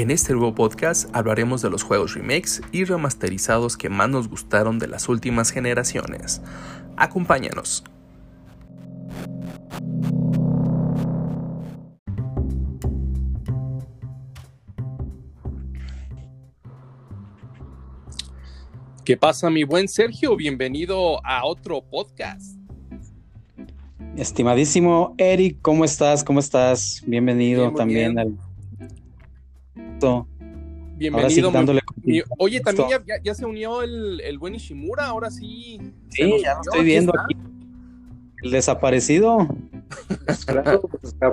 En este nuevo podcast hablaremos de los juegos remakes y remasterizados que más nos gustaron de las últimas generaciones. Acompáñanos. ¿Qué pasa, mi buen Sergio? Bienvenido a otro podcast. Estimadísimo Eric, ¿cómo estás? ¿Cómo estás? Bienvenido también al. Bienvenido. Oye, también ya, se unió el, el, buen Ishimura, ahora sí. Sí, ya lo estoy viendo aquí. El desaparecido.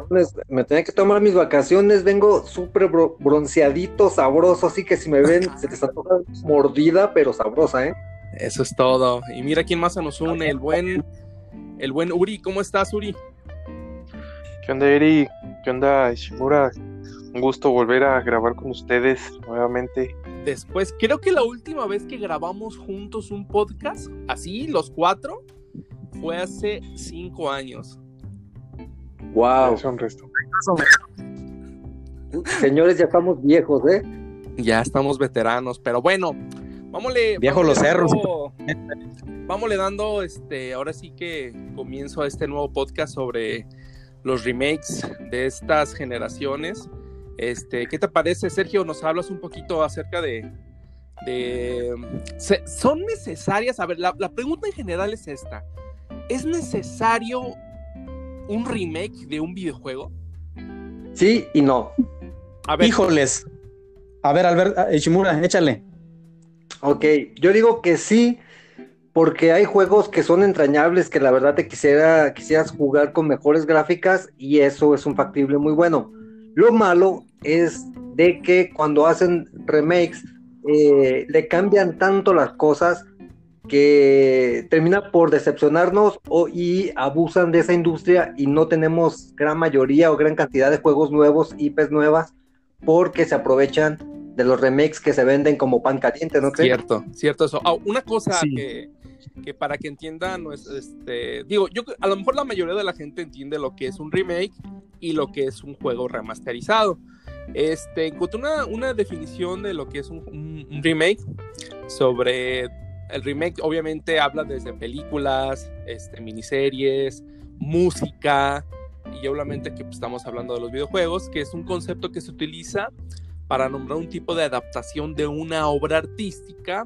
Pues, me tenía que tomar mis vacaciones, vengo súper bronceadito, sabroso, así que si me ven, se te está tocando mordida, pero sabrosa, ¿eh? Eso es todo. Y mira quién más se nos une, el buen el buen Uri. ¿Cómo estás, Uri? ¿Qué onda, Eri? ¿Qué onda, Ishimura? Un gusto volver a grabar con ustedes nuevamente. Después, creo que la última vez que grabamos juntos un podcast, así, los cuatro, fue hace cinco años. Wow. Es un resto. Señores, ya estamos viejos, ¿eh? Ya estamos veteranos, pero bueno, vámonos. Viejo los cerros vámonos dando, este, ahora sí que comienzo a este nuevo podcast sobre los remakes de estas generaciones. Este, ¿qué te parece, Sergio? Nos hablas un poquito acerca de, de ¿son necesarias? A ver, la, pregunta en general es esta. ¿Es necesario un remake de un videojuego? Sí y no. A ver, Híjoles. A ver, Albert, Ishimura, échale. Ok, yo digo que sí, porque hay juegos que son entrañables que la verdad te quisiera quisieras jugar con mejores gráficas y eso es un factible muy bueno. Lo malo es de que cuando hacen remakes eh, le cambian tanto las cosas que termina por decepcionarnos o, y abusan de esa industria y no tenemos gran mayoría o gran cantidad de juegos nuevos, IPs nuevas, porque se aprovechan de los remakes que se venden como pan caliente, ¿no crees? Cierto, cierto eso. Ah, una cosa que, que para que entiendan, no es, este, digo, yo a lo mejor la mayoría de la gente entiende lo que es un remake y lo que es un juego remasterizado. Este, encontré una, una definición de lo que es un, remake sobre el remake, obviamente habla desde películas, este, miniseries, música, y obviamente que pues, estamos hablando de los videojuegos, que es un concepto que se utiliza para nombrar un tipo de adaptación de una obra artística.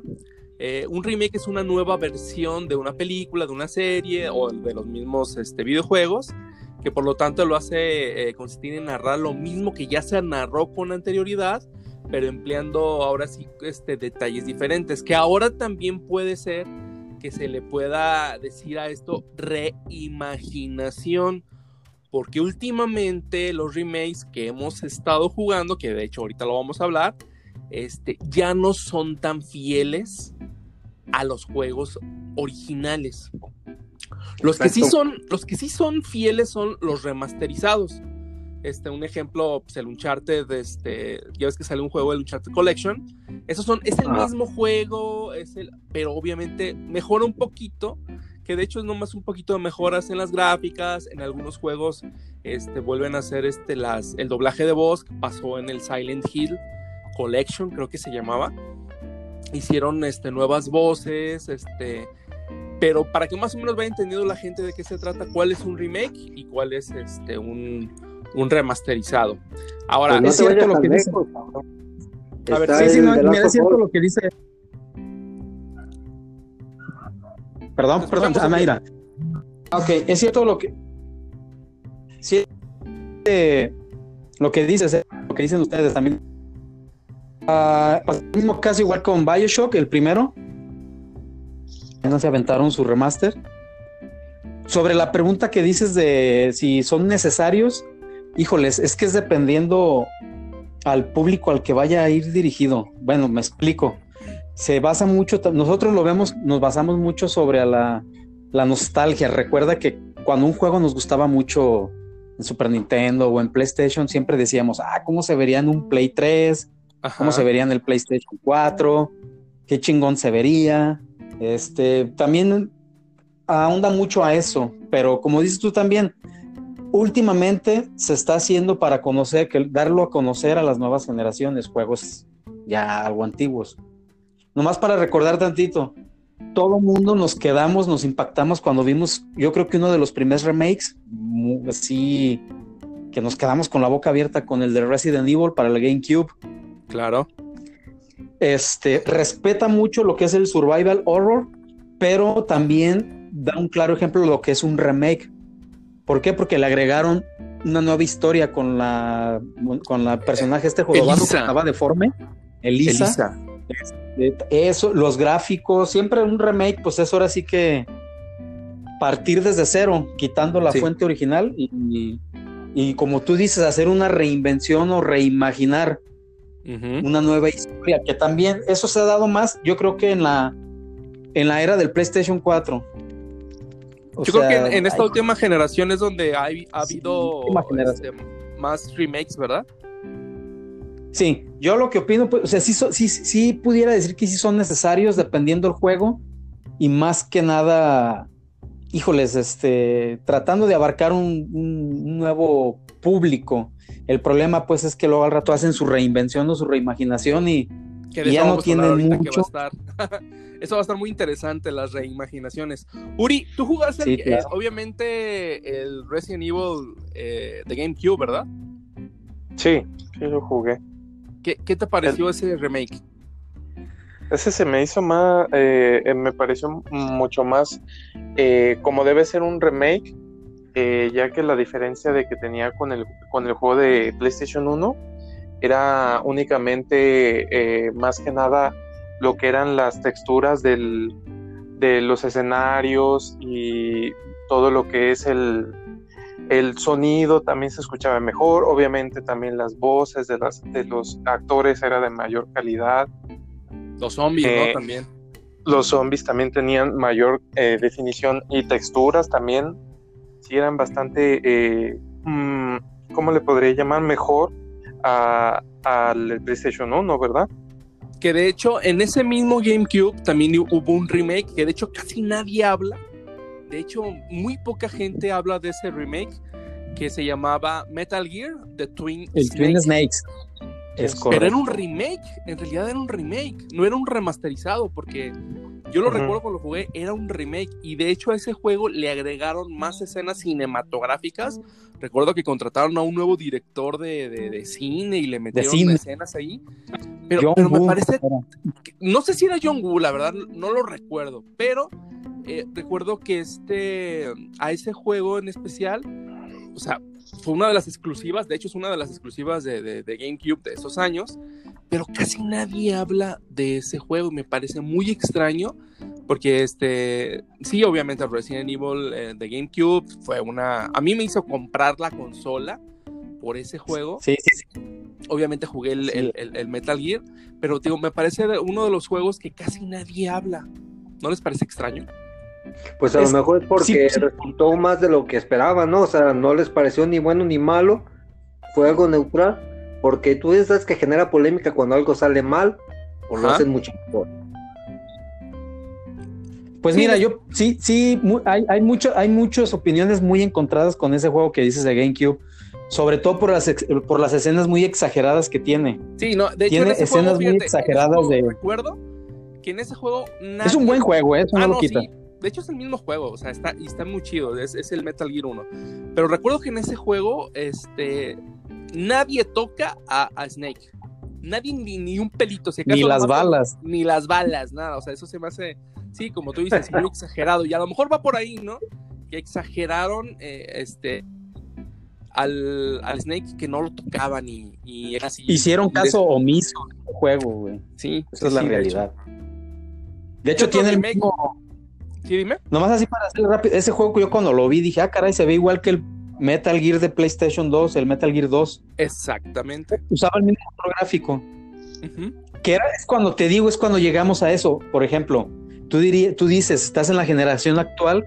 Eh, un remake es una nueva versión de una película, de una serie o de los mismos este, videojuegos, que por lo tanto lo hace eh, consistir en narrar lo mismo que ya se narró con anterioridad, pero empleando ahora sí este, detalles diferentes, que ahora también puede ser que se le pueda decir a esto reimaginación, porque últimamente los remakes que hemos estado jugando, que de hecho ahorita lo vamos a hablar, este, ya no son tan fieles a los juegos originales. Los que, sí son, los que sí son fieles son los remasterizados. Este, un ejemplo, pues el Uncharted, este, ya ves que sale un juego del Uncharted Collection. Esos son, es el mismo juego, es el, pero obviamente mejora un poquito, que de hecho es nomás un poquito de mejoras en las gráficas, en algunos juegos este, vuelven a hacer este, las, el doblaje de voz, que pasó en el Silent Hill Collection, creo que se llamaba hicieron este, nuevas voces, este, pero para que más o menos vaya entendiendo la gente de qué se trata, cuál es un remake y cuál es este, un, un remasterizado. Ahora, pues es cierto lo que dice. A ver, sí, sí, no, es cierto lo que dice. Perdón, perdón, Anaira. Ok, es cierto lo que. Sí, eh, lo que dices, eh, lo que dicen ustedes también Uh, mismo caso igual con Bioshock, el primero. No se aventaron su remaster. Sobre la pregunta que dices de si son necesarios, híjoles, es que es dependiendo al público al que vaya a ir dirigido. Bueno, me explico. Se basa mucho, nosotros lo vemos, nos basamos mucho sobre la, la nostalgia. Recuerda que cuando un juego nos gustaba mucho en Super Nintendo o en PlayStation, siempre decíamos, ah, ¿cómo se vería en un Play 3? Cómo se vería en el PlayStation 4, qué chingón se vería. Este, también ahonda mucho a eso, pero como dices tú también, últimamente se está haciendo para conocer, que darlo a conocer a las nuevas generaciones, juegos ya algo antiguos. Nomás para recordar tantito, todo mundo nos quedamos, nos impactamos cuando vimos, yo creo que uno de los primeros remakes, así que nos quedamos con la boca abierta con el de Resident Evil para el GameCube. Claro. Este respeta mucho lo que es el survival horror, pero también da un claro ejemplo de lo que es un remake. ¿Por qué? Porque le agregaron una nueva historia con la con la personaje este jugador que estaba deforme, Elisa. Elisa. Este, eso, los gráficos, siempre un remake, pues es ahora sí que partir desde cero, quitando la fuente original y, y, como tú dices, hacer una reinvención o reimaginar una nueva historia, que también eso se ha dado más, yo creo que en la, en la era del PlayStation 4. yo creo que en, esta última generación es donde ha, habido este, más remakes, ¿verdad? Sí, yo lo que opino, pues, o sea, sí, sí, sí pudiera decir que sí son necesarios dependiendo del juego y más que nada, híjoles, este, tratando de abarcar un, nuevo público. El problema, pues, es que luego al rato hacen su reinvención o su reimaginación y, ya no tienen mucho. eso va a estar muy interesante, las reimaginaciones. Uri, tú jugaste, eh, obviamente, el Resident Evil eh, de GameCube, ¿verdad? Sí, sí lo jugué. ¿Qué, te pareció ese remake? Ese se me hizo más, eh, me pareció mucho más eh, como debe ser un remake, ya que la diferencia de que tenía con el, con el juego de PlayStation 1 era únicamente más que nada lo que eran las texturas del, de los escenarios y todo lo que es el, el sonido también se escuchaba mejor, obviamente también las voces de, las, de los actores era de mayor calidad. Los zombies, ¿no? Eh, también. Los zombies también tenían mayor eh, definición y texturas también. Sí, eran bastante, eh, mm, ¿cómo le podría llamar? Mejor al PlayStation 1, ¿verdad? Que de hecho en ese mismo GameCube también hubo un remake que de hecho casi nadie habla de hecho, muy poca gente habla de ese remake que se llamaba Metal Gear The Twin El Twin Snakes. Es Pero era un remake, en realidad era un remake, no era un remasterizado, porque yo lo recuerdo cuando lo jugué, era un remake y de hecho a ese juego le agregaron más escenas cinematográficas. Recuerdo que contrataron a un nuevo director de, cine y le metieron escenas ahí. Pero, pero me parece, no sé si era John Woo, la verdad, no lo recuerdo, pero eh, recuerdo que este, a ese juego en especial, o sea, fue una de las exclusivas, de hecho es una de las exclusivas de, GameCube de esos años, pero casi nadie habla de ese juego, me parece muy extraño, porque este, sí, obviamente Resident Evil eh, de GameCube fue una, a mí me hizo comprar la consola por ese juego. Sí, sí, sí. Obviamente jugué el, el Metal Gear, pero digo, me parece uno de los juegos que casi nadie habla. ¿No les parece extraño? Pues a lo mejor es porque resultó más de lo que esperaban, ¿no? O sea, no les pareció ni bueno ni malo, fue algo neutral, porque tú sabes que genera polémica cuando algo sale mal o lo hacen mucho mejor. Pues mira, yo sí, sí, hay, hay, mucho, hay muchas opiniones muy encontradas con ese juego que dices de GameCube, sobre todo por las, por las escenas muy exageradas que tiene. Sí, no, de hecho, tiene escenas muy exageradas de. Recuerdo que en ese juego. Es un buen juego, ¿eh? eso no, ah, lo quita. De hecho, es el mismo juego, o sea, está, y está muy chido, es, el Metal Gear 1. Pero recuerdo que en ese juego, este, nadie toca a, Snake. Nadie ni, un pelito. Se ni las balas. Ni las balas, nada. O sea, eso se me hace, sí, como tú dices, muy exagerado. Y a lo mejor va por ahí, ¿no? Que exageraron, eh, este, al, Snake que no lo tocaban y, y era así. Hicieron caso omiso al juego, güey. Sí. Esa es la realidad. De hecho, tiene el mismo Sí, dime. Nomás así para hacer rápido. Ese juego que yo cuando lo vi dije, ah, caray, se ve igual que el Metal Gear de PlayStation 2, el Metal Gear 2. Exactamente. Usaba el mismo gráfico. Que era, es cuando te digo, es cuando llegamos a eso. Por ejemplo, tú, tú dices, estás en la generación actual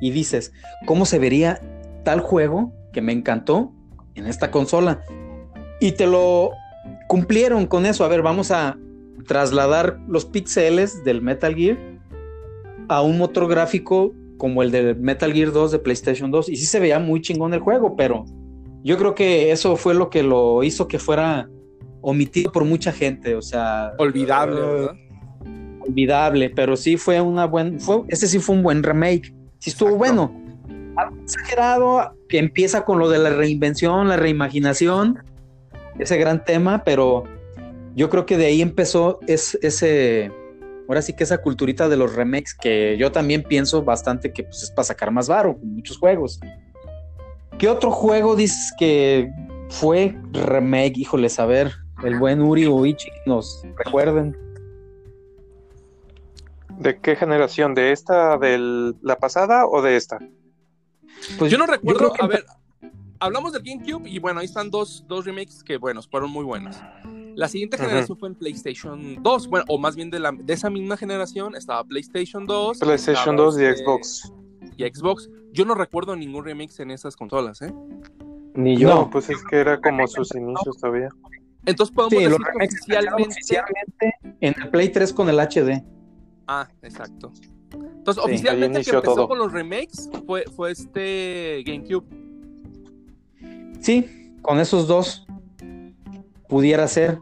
y dices, ¿cómo se vería tal juego que me encantó en esta consola? Y te lo cumplieron con eso. A ver, vamos a trasladar los píxeles del Metal Gear a un motor gráfico como el de Metal Gear 2 de PlayStation 2. Y sí se veía muy chingón el juego, pero yo creo que eso fue lo que lo hizo que fuera omitido por mucha gente. O sea. Olvidable, uh, ¿verdad? Olvidable, pero sí fue una buena. Fue, ese sí fue un buen remake. Sí estuvo Exacto. bueno. Algo exagerado, que empieza con lo de la reinvención, la reimaginación, ese gran tema, pero yo creo que de ahí empezó es, ese, ahora sí que esa culturita de los remakes, que yo también pienso bastante que pues, es para sacar más varo con muchos juegos. ¿Qué otro juego dices que fue remake? Híjoles, a ver, el buen Uri o Ichi nos recuerden. ¿De qué generación? ¿De esta, de la pasada o de esta? Pues Yo no recuerdo, que a ver, hablamos del GameCube y bueno, ahí están dos, dos remakes que, bueno, fueron muy buenos. La siguiente generación fue en PlayStation 2, bueno, o más bien de, la, de esa misma generación estaba PlayStation 2. PlayStation estaba, 2 y este, Xbox. Y Xbox. Yo no recuerdo ningún remix en esas consolas, ¿eh? Ni yo. No, pues es que era como sus inicios todavía. Entonces podemos Sí, decir que oficialmente... oficialmente en el Play 3 con el HD. Ah, exacto. Entonces, Sí, oficialmente que empezó todo. con los remakes fue, fue este GameCube. Sí, con esos dos pudiera ser.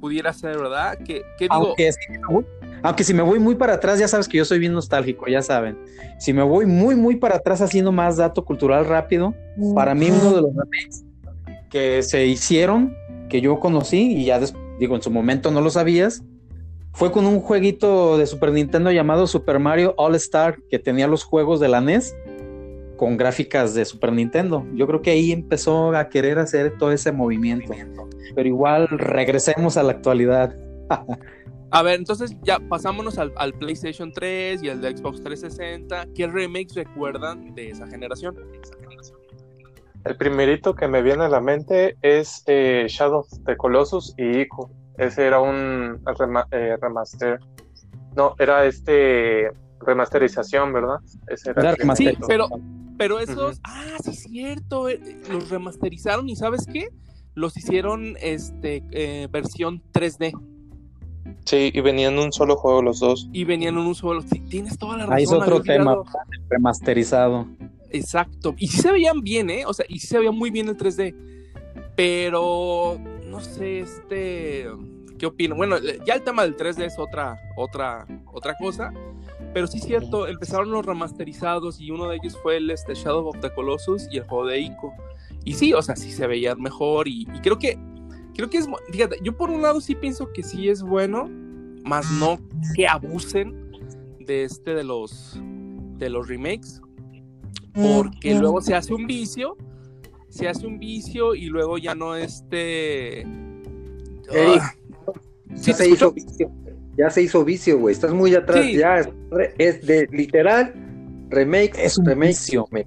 Pudiera ser, ¿verdad? Que, que digo, Aunque si, me voy, aunque si me voy muy para atrás, ya sabes que yo soy bien nostálgico, ya saben. Si me voy muy, muy para atrás haciendo más dato cultural rápido, para mí uno de los remakes que se hicieron, que yo conocí y ya digo, en su momento no lo sabías, fue con un jueguito de Super Nintendo llamado Super Mario All Star, que tenía los juegos de la NES con gráficas de Super Nintendo. Yo creo que ahí empezó a querer hacer todo ese movimiento. Pero igual regresemos a la actualidad. a ver, entonces ya pasámonos al, al PlayStation 3 y al de Xbox 360. ¿Qué remakes recuerdan de esa generación? El primerito que me viene a la mente es eh, Shadow of the Colossus y Ico. Ese era un rema- eh, remaster. No, era este remasterización, ¿verdad? Ese era Era el remaster. Sí, pero, pero esos, ah, sí es cierto, eh, los remasterizaron y ¿sabes qué? Los hicieron este eh, versión 3D Sí, y venían en un solo juego los dos. y venían en un solo. Sí, tienes toda la razón. Ahí es otro tema, remasterizado. Exacto. Y sí se veían bien, ¿eh? O sea, y sí se veía muy bien el 3D. Pero no sé, este. ¿Qué opino? Bueno, ya el tema del 3D es otra, otra, otra cosa. Pero sí es cierto, empezaron los remasterizados y uno de ellos fue el este, Shadow of the Colossus y el juego de Ico. Y sí, o sea, sí se veían mejor y, y creo que creo que es, fíjate, yo por un lado sí pienso que sí es bueno, más no que abusen de este de los de los remakes, porque luego se hace un vicio, se hace un vicio y luego ya no este Eric, Ah, ¿sí se te hizo vicio. Ya se hizo vicio, güey. Estás muy atrás. Sí. Ya es, de literal remake. Es un remake. vicio.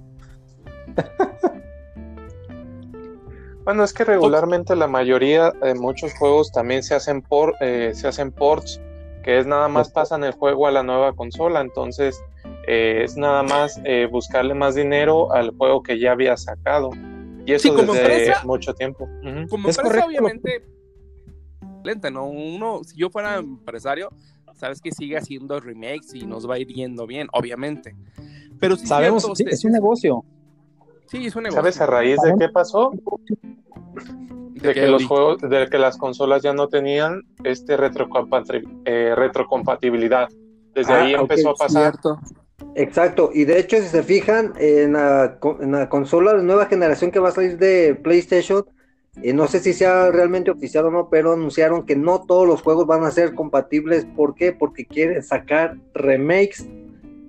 Bueno, es que regularmente la mayoría de muchos juegos también se hacen por eh, se hacen ports, que es nada más pasan el juego a la nueva consola, entonces eh, es nada más eh, buscarle más dinero al juego que ya había sacado. Y eso Sí, como desde empresa- mucho tiempo. Como Es empresa, correcto. obviamente, lenta, ¿no? Uno, si yo fuera empresario, sabes que sigue haciendo remakes y nos va a ir yendo bien, obviamente. Pero sí, Sabemos, cierto, sí, es un negocio. sí, es un negocio. ¿Sabes a raíz de qué pasó? De De que los juegos, de que las consolas ya no tenían este eh, retrocompatibilidad. Desde Ah, ahí empezó a pasar. Cierto. Exacto. Y de hecho, si se fijan, en la, en la consola de nueva generación que va a salir de PlayStation, eh, no sé si sea realmente oficial o no, pero anunciaron que no todos los juegos van a ser compatibles. ¿Por qué? Porque quieren sacar remakes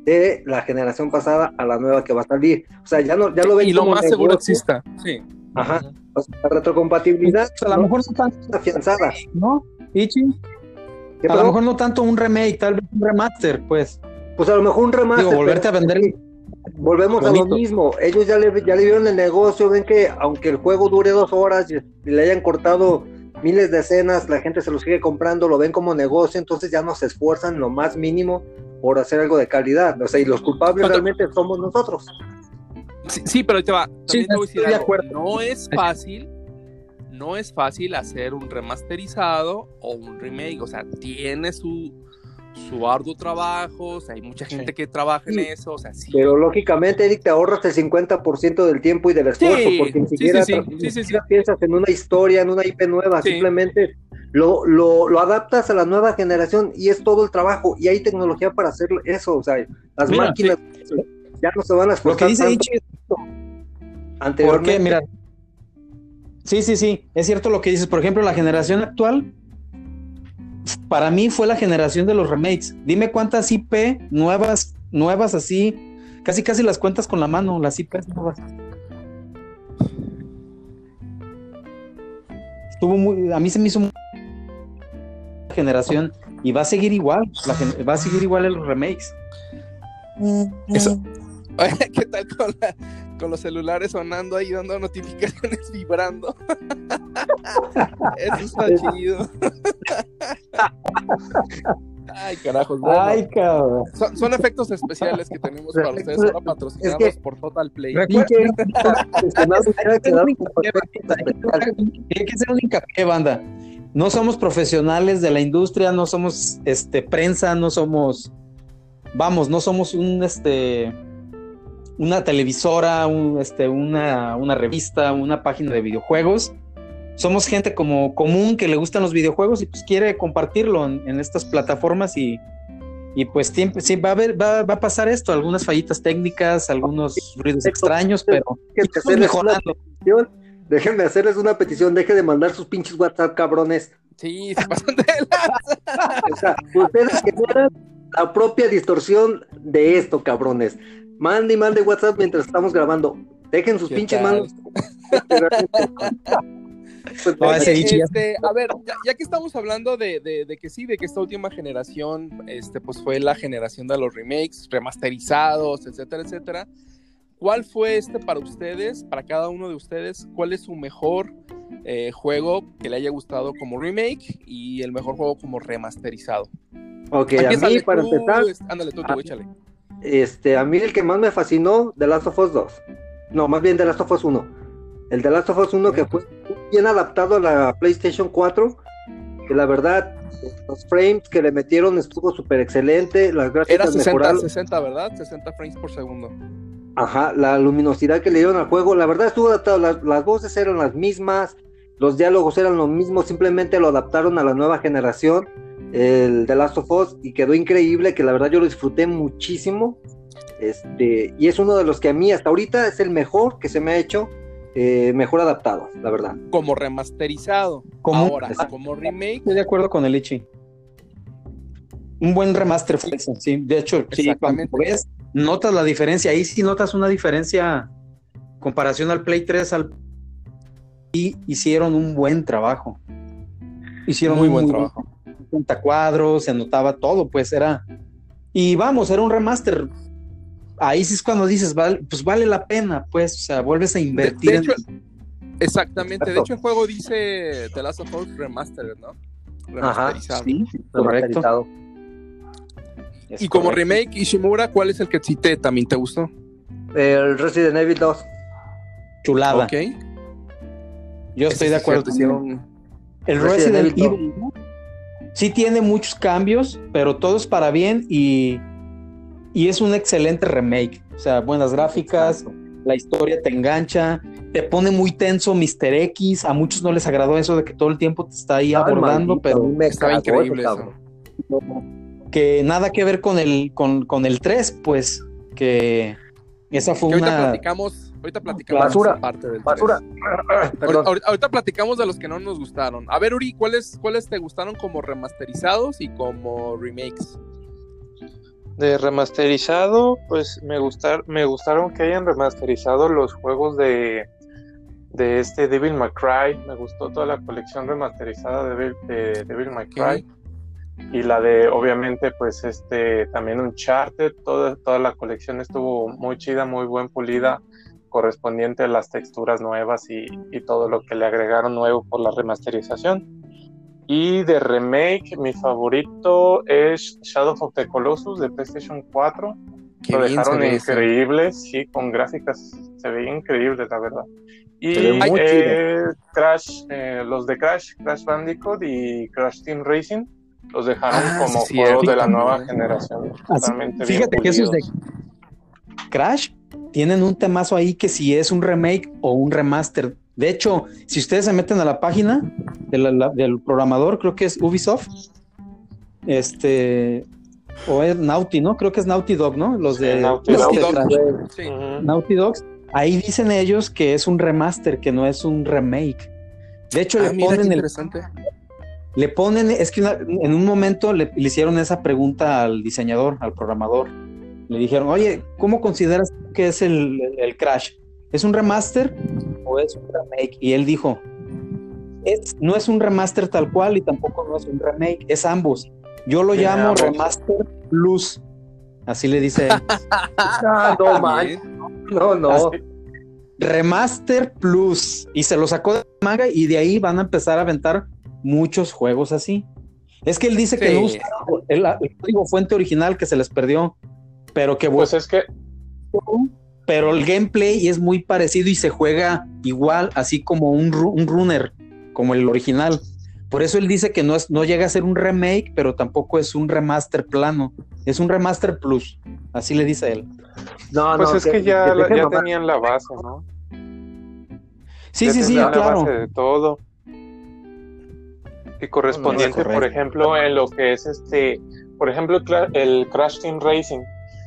de la generación pasada a la nueva que va a salir. O sea, ya no, ya lo ven y lo como más seguro exista. Sí. Ajá. O sea, la retrocompatibilidad Pues a lo no mejor no tanto, afianzada. ¿no? Ichi, ¿Qué a lo mejor no tanto un remake, tal vez un remaster, pues. Pues a lo mejor un remaster. Digo, volverte a vender. Volvemos a lo mismo. Ellos ya le, ya le vieron el negocio, ven que aunque el juego dure dos horas y, y le hayan cortado miles de escenas, la gente se los sigue comprando, lo ven como negocio, entonces ya no se esfuerzan lo más mínimo por hacer algo de calidad. O sea, y los culpables Pero- realmente somos nosotros. Sí, sí, pero te va. También Sí, te voy a decir estoy de algo. acuerdo. No es fácil. No es fácil hacer un remasterizado o un remake. O sea, tiene su, su arduo trabajo, o sea, hay mucha gente que trabaja en eso, o sea, sí. Pero lógicamente, Eric, te ahorras el 50% del tiempo y del esfuerzo, Sí, porque ni siquiera, sí, sí, ni sí, sí, siquiera piensas en una historia, en una IP nueva, Sí. simplemente lo, lo, lo adaptas a la nueva generación y es todo el trabajo. Y hay tecnología para hacer eso, o sea, las Mira, máquinas ya no se van a Lo esforzar que dice tanto Ichi, anteriormente. porque, mira, sí, sí, sí, es cierto lo que dices. Por ejemplo, la generación actual, para mí fue la generación de los remakes. Dime cuántas IP nuevas, nuevas así, casi casi las cuentas con la mano, las IP nuevas. Estuvo muy, a mí se me hizo muy generación y va a seguir igual, la gen- va a seguir igual en los remakes. Eso. ¿Qué tal con, la- con los celulares sonando ahí, dando notificaciones vibrando? Eso está chido. Ay, carajos. bueno. Ay, cabrón. Son, son efectos especiales que tenemos para ustedes ahora patrocinados Es que- por Total Play. Hay que hacer un hincapié, banda. No somos profesionales de la industria, no somos este prensa, no somos, vamos, no somos un este una televisora, un, este, una, una revista, una página de videojuegos. Somos gente como común que le gustan los videojuegos y pues quiere compartirlo en, en estas plataformas y, y pues siempre, sí, va a haber, va, va a pasar esto, algunas fallitas técnicas, algunos ruidos extraños, pero una mejorando. Déjenme hacerles una petición, deje de mandar sus pinches WhatsApp, cabrones. Sí, se pasan de lanza. O sea, ustedes generan la propia distorsión de esto, cabrones. Mande y mande WhatsApp mientras estamos grabando. Dejen sus ¿Qué pinches tal? manos. Pues, No, ya- este, a ver, ya, ya que estamos hablando de, de- de que sí, de que esta última generación, este, pues fue la generación de los remakes, remasterizados, etcétera, etcétera. ¿Cuál fue este para ustedes, para cada uno de ustedes? ¿Cuál es su mejor eh, juego que le haya gustado como remake y el mejor juego como remasterizado? Ok, a mí, para tú, empezar, este, ándale tú, tú, échale. Este, a mí el que más me fascinó, The Last of Us 2. No, más bien The Last of Us 1. El The Last of Us 1 que fue bien adaptado a la PlayStation 4. Que la verdad, los frames que le metieron estuvo súper excelente. Las Era gráficas 60, mejoraron. 60, ¿verdad? 60 frames por segundo. Ajá, la luminosidad que le dieron al juego, la verdad estuvo adaptado, las, las voces eran las mismas, los diálogos eran los mismos, simplemente lo adaptaron a la nueva generación, el de Last of Us, y quedó increíble, que la verdad yo lo disfruté muchísimo, este, y es uno de los que a mí hasta ahorita es el mejor que se me ha hecho, eh, mejor adaptado, la verdad. Como remasterizado. Como- Ahora, como remake, Estoy de acuerdo con el Ichi. Un buen remaster fue ese, sí. De hecho, sí, cuando ves, notas la diferencia. Ahí sí notas una diferencia comparación al Play 3 al y hicieron un buen trabajo. Hicieron muy buen trabajo. 50 cuadros, se anotaba todo, pues era. Y vamos, era un remaster. Ahí sí es cuando dices, vale, pues vale la pena, pues, o sea, vuelves a invertir. de en- hecho, exactamente. De hecho, el juego dice The Last of Us Remastered, ¿no? Ajá, Remasterizado. Sí, correcto. Y como remake, Ishimura, ¿cuál es el que cité? ¿También te gustó? El Resident Evil 2. Chulada. Ok. Yo estoy sí de acuerdo. hicieron- El Resident Resident, Evil Evil ¿no? Sí tiene muchos cambios, pero todos para bien y, y es un excelente remake. O sea, buenas gráficas, la historia te engancha, te pone muy tenso Mr. X. A muchos no les agradó eso de que todo el tiempo te está ahí Ay, abordando, maldito, pero me estaba increíble eso. que nada que ver con el, con, con el 3, pues que esa fue Que ahorita una... platicamos, ahorita platicamos Basura, parte del Basura. Ahorita, ahorita platicamos de los que no nos gustaron. A ver, Uri, ¿cuáles, ¿cuáles te gustaron como remasterizados y como remakes? De remasterizado, pues me gustar, me gustaron que hayan remasterizado los juegos de, de este Devil May Cry. Me gustó toda la colección remasterizada de, Devil- de Devil May Cry. Y la de, obviamente, pues este también Uncharted. Toda, toda la colección estuvo muy chida, muy buen pulida, correspondiente a las texturas nuevas y, y todo lo que le agregaron nuevo por la remasterización. Y de remake, mi favorito es Shadow of the Colossus de PlayStation 4. Qué Lo bien dejaron increíble, sí, con gráficas se veía increíble, la verdad. Y eh, Crash, eh, los de Crash, Crash Bandicoot y Crash Team Racing, Los dejaron ah, como juegos de la nueva generación. fíjate que esos de Crash tienen un temazo ahí que si es un remake o un remaster. De hecho, si ustedes se meten a la página del programador, creo que es Ubisoft, este, o es Naughty, ¿no? Creo que es Naughty Dog, ¿no? Los de Naughty, Naughty, Dogs. Ahí dicen ellos que es un remaster, que no es un remake. De hecho, ah, le ponen el, le ponen, es que en un momento le, hicieron esa pregunta al diseñador, al programador. Le dijeron, oye, ¿cómo consideras que es el, Crash? ¿Es un remaster o es un remake? Y él dijo, es, no es un remaster tal cual y tampoco no es un remake, es ambos. Yo lo llamo Remaster Plus. Así le dice él. no, no, no. Remaster Plus. Y se lo sacó de manga y de ahí van a empezar a aventar muchos juegos así. Es que él dice que no usa el, código fuente original que se les perdió, pero que pues es que pero el gameplay es muy parecido y se juega igual, así como un, un runner, como el original. Por eso él dice que no, es, no llega a ser un remake, pero tampoco es un remaster plano. Es un remaster plus. Así le dice él. No, pues es que, ya, ya tenían la base, ¿no? Sí, sí, sí, claro. de todo. Y correspondiente, por ejemplo, en lo que es este, por ejemplo, el Crash Team Racing.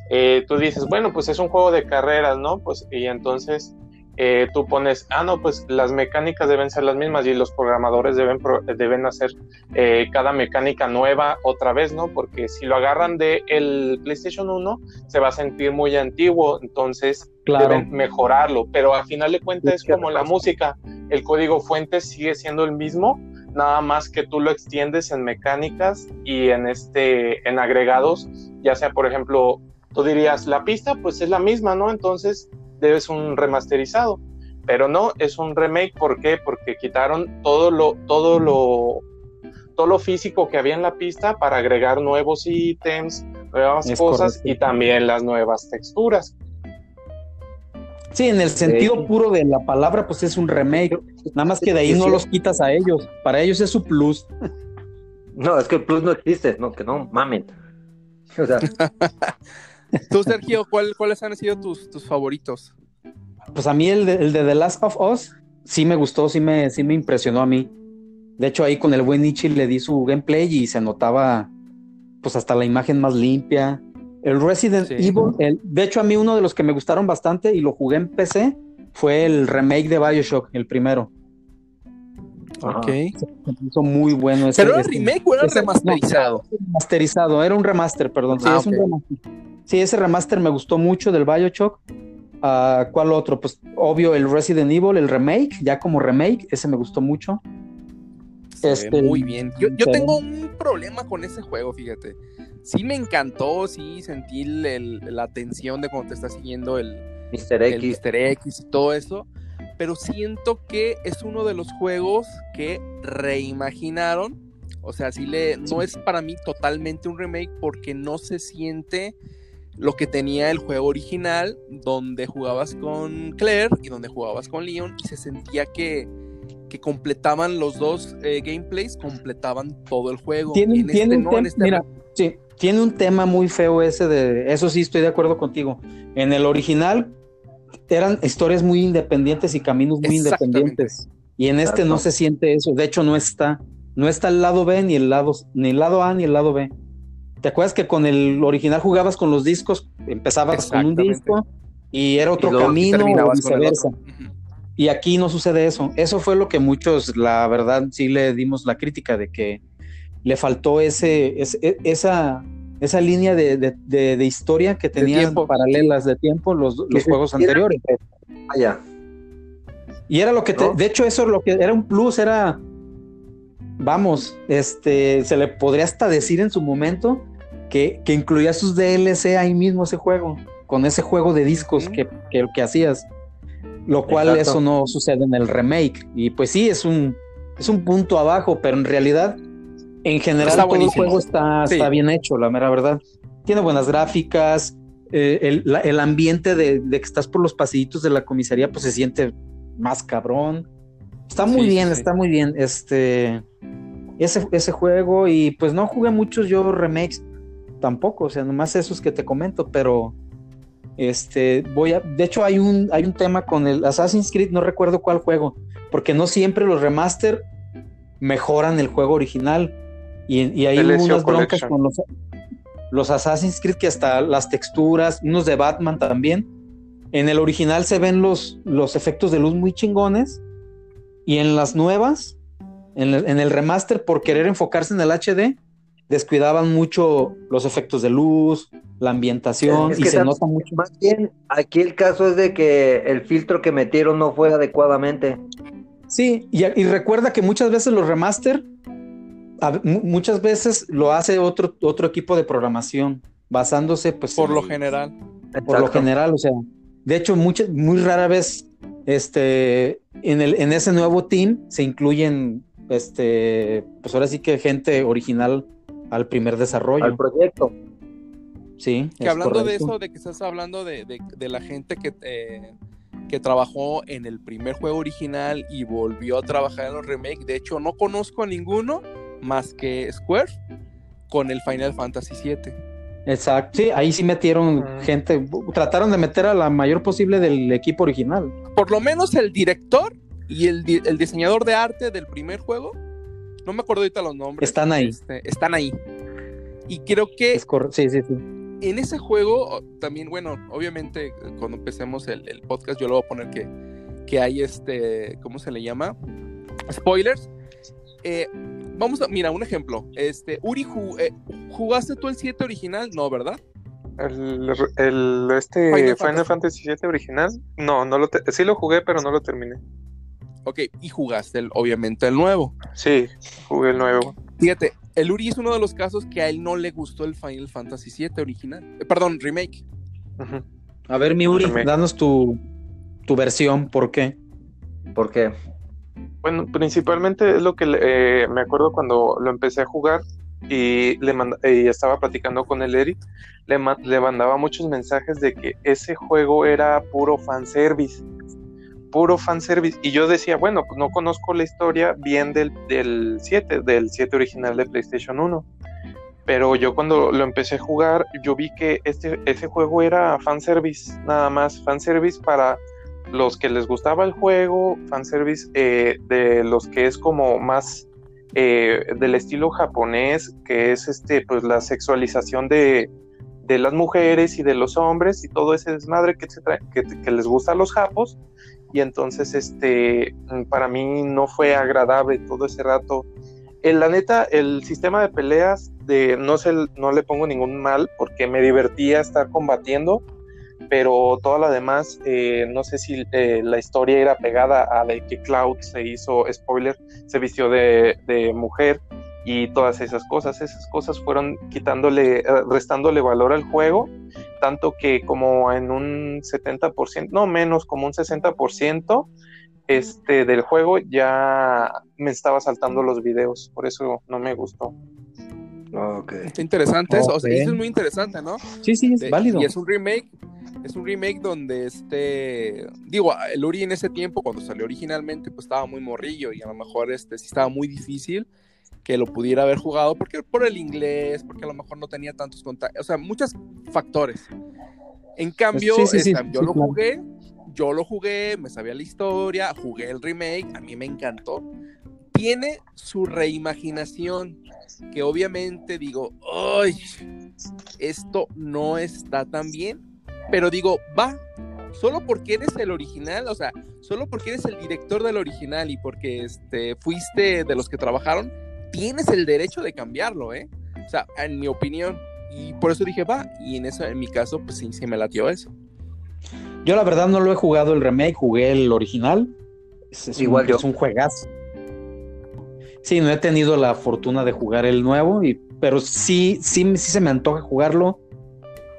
Eh, tú dices, bueno, pues es un juego de carreras, ¿no? Pues, y entonces eh, tú pones, ah, no, pues las mecánicas deben ser las mismas y los programadores deben, deben hacer eh, cada mecánica nueva otra vez, ¿no? Porque si lo agarran de el PlayStation 1, se va a sentir muy antiguo, entonces deben mejorarlo, pero al final de cuentas es como la música, el código fuente sigue siendo el mismo, nada más que tú lo extiendes en mecánicas y en este en agregados, ya sea por ejemplo, tú dirías la pista pues es la misma, ¿no? Entonces debes un remasterizado. Pero no, es un remake, ¿por qué? Porque quitaron todo lo, todo lo, todo lo físico que había en la pista para agregar nuevos ítems, nuevas cosas y también las nuevas texturas. Sí, en el sentido puro de la palabra, pues es un remake. Nada más que de ahí no los quitas a ellos. Para ellos es su plus. No, es que el plus no existe, no, que no mamen. O sea, Tú, Sergio, ¿cuáles han sido tus, tus favoritos? Pues a mí el de, el de, The Last of Us sí me gustó, sí me, sí me impresionó a mí. De hecho, ahí con el buen Ichi le di su gameplay y se notaba pues hasta la imagen más limpia. El Resident Evil, el, de hecho a mí uno de los que me gustaron bastante y lo jugué en PC fue el remake de Bioshock, el primero. Ok. hizo muy bueno ese. ¿Pero era remake o era remasterizado? remasterizado, era un remaster, perdón. Sí, ah, es un remaster. Sí, ese remaster me gustó mucho del Bioshock. Uh, ¿Cuál otro? Pues obvio el Resident Evil, el remake, ya como remake, ese me gustó mucho. Este, muy bien. Yo, tengo un problema con ese juego, fíjate. Sí me encantó, sí sentí la tensión de cuando te está siguiendo el Mr. X. El X y todo eso. Pero siento que es uno de los juegos que reimaginaron. O sea, sí le, no es para mí totalmente un remake porque no se siente lo que tenía el juego original, donde jugabas con Claire y donde jugabas con Leon, y se sentía que, que completaban los dos eh, gameplays, completaban todo el juego. Tiene, este un tema, este mira, sí, tiene un tema muy feo ese de, eso sí estoy de acuerdo contigo. En el original eran historias muy independientes y caminos muy independientes. Y en este no se siente eso, de hecho no está, no está el lado B ni el lado, ni el lado A ni el lado B. ¿Te acuerdas que con el original jugabas con los discos? Empezabas con un disco y era otro camino o viceversa. Y aquí no sucede eso. Eso fue lo que muchos, la verdad, sí le dimos la crítica de que le faltó ese, e, esa, esa línea de, historia que tenían paralelas de tiempo los, los juegos anteriores. Allá. Y era lo que, de hecho, eso lo que era un plus, era, vamos, este, se le podría hasta decir en su momento que, incluía sus DLC ahí mismo ese juego, con ese juego de discos que, que, hacías. Lo cual eso no sucede en el remake. Y pues sí, es un, es un punto abajo, pero en realidad, en general, todo el juego está, está bien hecho, la mera verdad. Tiene buenas gráficas, eh, el, ambiente de, que estás por los pasillitos de la comisaría, pues se siente más cabrón. Está muy bien, está muy bien. Este. ese, ese juego y pues no jugué muchos yo remakes tampoco, o sea, nomás esos que te comento, pero este voy a de hecho hay un hay un tema con el Assassin's Creed, no recuerdo cuál juego, porque no siempre los remaster mejoran el juego original y, hay unas broncas con los los Assassin's Creed que hasta las texturas, unos de Batman también. En el original se ven los, los efectos de luz muy chingones y en las nuevas en el, remaster, por querer enfocarse en el HD, descuidaban mucho los efectos de luz, la ambientación, y se nota mucho. Más bien, aquí el caso es de que el filtro que metieron no fue adecuadamente. Sí, y, recuerda que muchas veces los remaster, muchas veces lo hace otro, otro equipo de programación, basándose pues... Por lo general. Por lo general, o sea, de hecho, muy rara vez este, en, el, en ese nuevo team se incluyen este, pues ahora sí que gente original al primer desarrollo. Al proyecto. Sí. Que hablando de eso, de que estás hablando de, la gente que, eh, que trabajó en el primer juego original y volvió a trabajar en los remakes, de hecho no conozco a ninguno más que Square con el Final Fantasy VII. Exacto, sí, ahí sí metieron gente, trataron de meter a la mayor posible del equipo original. Por lo menos el director y el, diseñador de arte del primer juego, no me acuerdo ahorita los nombres. Están ahí. Este, están ahí. Y creo que sí, sí, sí. en ese juego, también, bueno, obviamente cuando empecemos el, podcast yo le voy a poner que, que hay este, ¿cómo se le llama? Spoilers. Eh, vamos a, mira, un ejemplo. Este, Uri, eh, ¿jugaste tú el 7 original? No, ¿verdad? El, el este Final, Fantasy. 7 original, no, no lo sí lo jugué, pero no lo terminé. Ok, y jugaste el, obviamente el nuevo. Sí, jugué el nuevo. Fíjate, el Uri es uno de los casos que a él no le gustó el Final Fantasy VII original. Eh, perdón, remake. A ver, mi Uri, danos tu, tu versión, ¿por qué? ¿Por qué? Bueno, principalmente es lo que eh, me acuerdo cuando lo empecé a jugar y le y estaba platicando con el Eric, le, le mandaba muchos mensajes de que ese juego era puro fanservice puro fanservice. Y yo decía, bueno, pues no conozco la historia bien del, del 7, del 7 original de PlayStation 1. Pero yo cuando lo empecé a jugar, yo vi que este, ese juego era fanservice, nada más, fanservice para los que les gustaba el juego, fanservice eh, de los que es como más eh, del estilo japonés, que es este, pues la sexualización de, de las mujeres y de los hombres y todo ese desmadre que, que, que les gusta a los japos y entonces este para mí no fue agradable todo ese rato. En la neta, el sistema de peleas de no sé, no le pongo ningún mal porque me divertía estar combatiendo, pero toda la demás, eh, no sé si eh, la historia era pegada a de que Cloud se hizo, spoiler, se vistió de, de mujer y todas esas cosas, esas cosas fueron quitándole, eh, restándole valor al juego tanto que como en un 70%, no menos, como un 60% este, del juego ya me estaba saltando los videos, por eso no me gustó. Okay. Está interesante eso, o sea, eso es muy interesante, ¿no? Sí, sí, es válido. Y es un remake, es un remake donde este, digo, el Uri en ese tiempo, cuando salió originalmente, pues estaba muy morrillo y a lo mejor este sí estaba muy difícil que lo pudiera haber jugado, porque por el inglés, porque a lo mejor no tenía tantos contactos, o sea, muchos factores. En cambio, yo lo jugué, yo lo jugué, me sabía la historia, jugué el remake, a mí me encantó. Tiene su reimaginación, que obviamente digo, ¡ay! Esto no está tan bien, pero digo, va, solo porque eres el original, o sea, solo porque eres el director del original y porque este, fuiste de los que trabajaron, tienes el derecho de cambiarlo, ¿eh? O sea, en mi opinión. Y por eso dije, va. Y en eso, en mi caso, pues sí, sí me latió eso. Yo la verdad no lo he jugado el remake, jugué el original. Es, Igual yo. Es un juegazo. Sí, no he tenido la fortuna de jugar el nuevo, y, pero sí, sí, sí se me antoja jugarlo.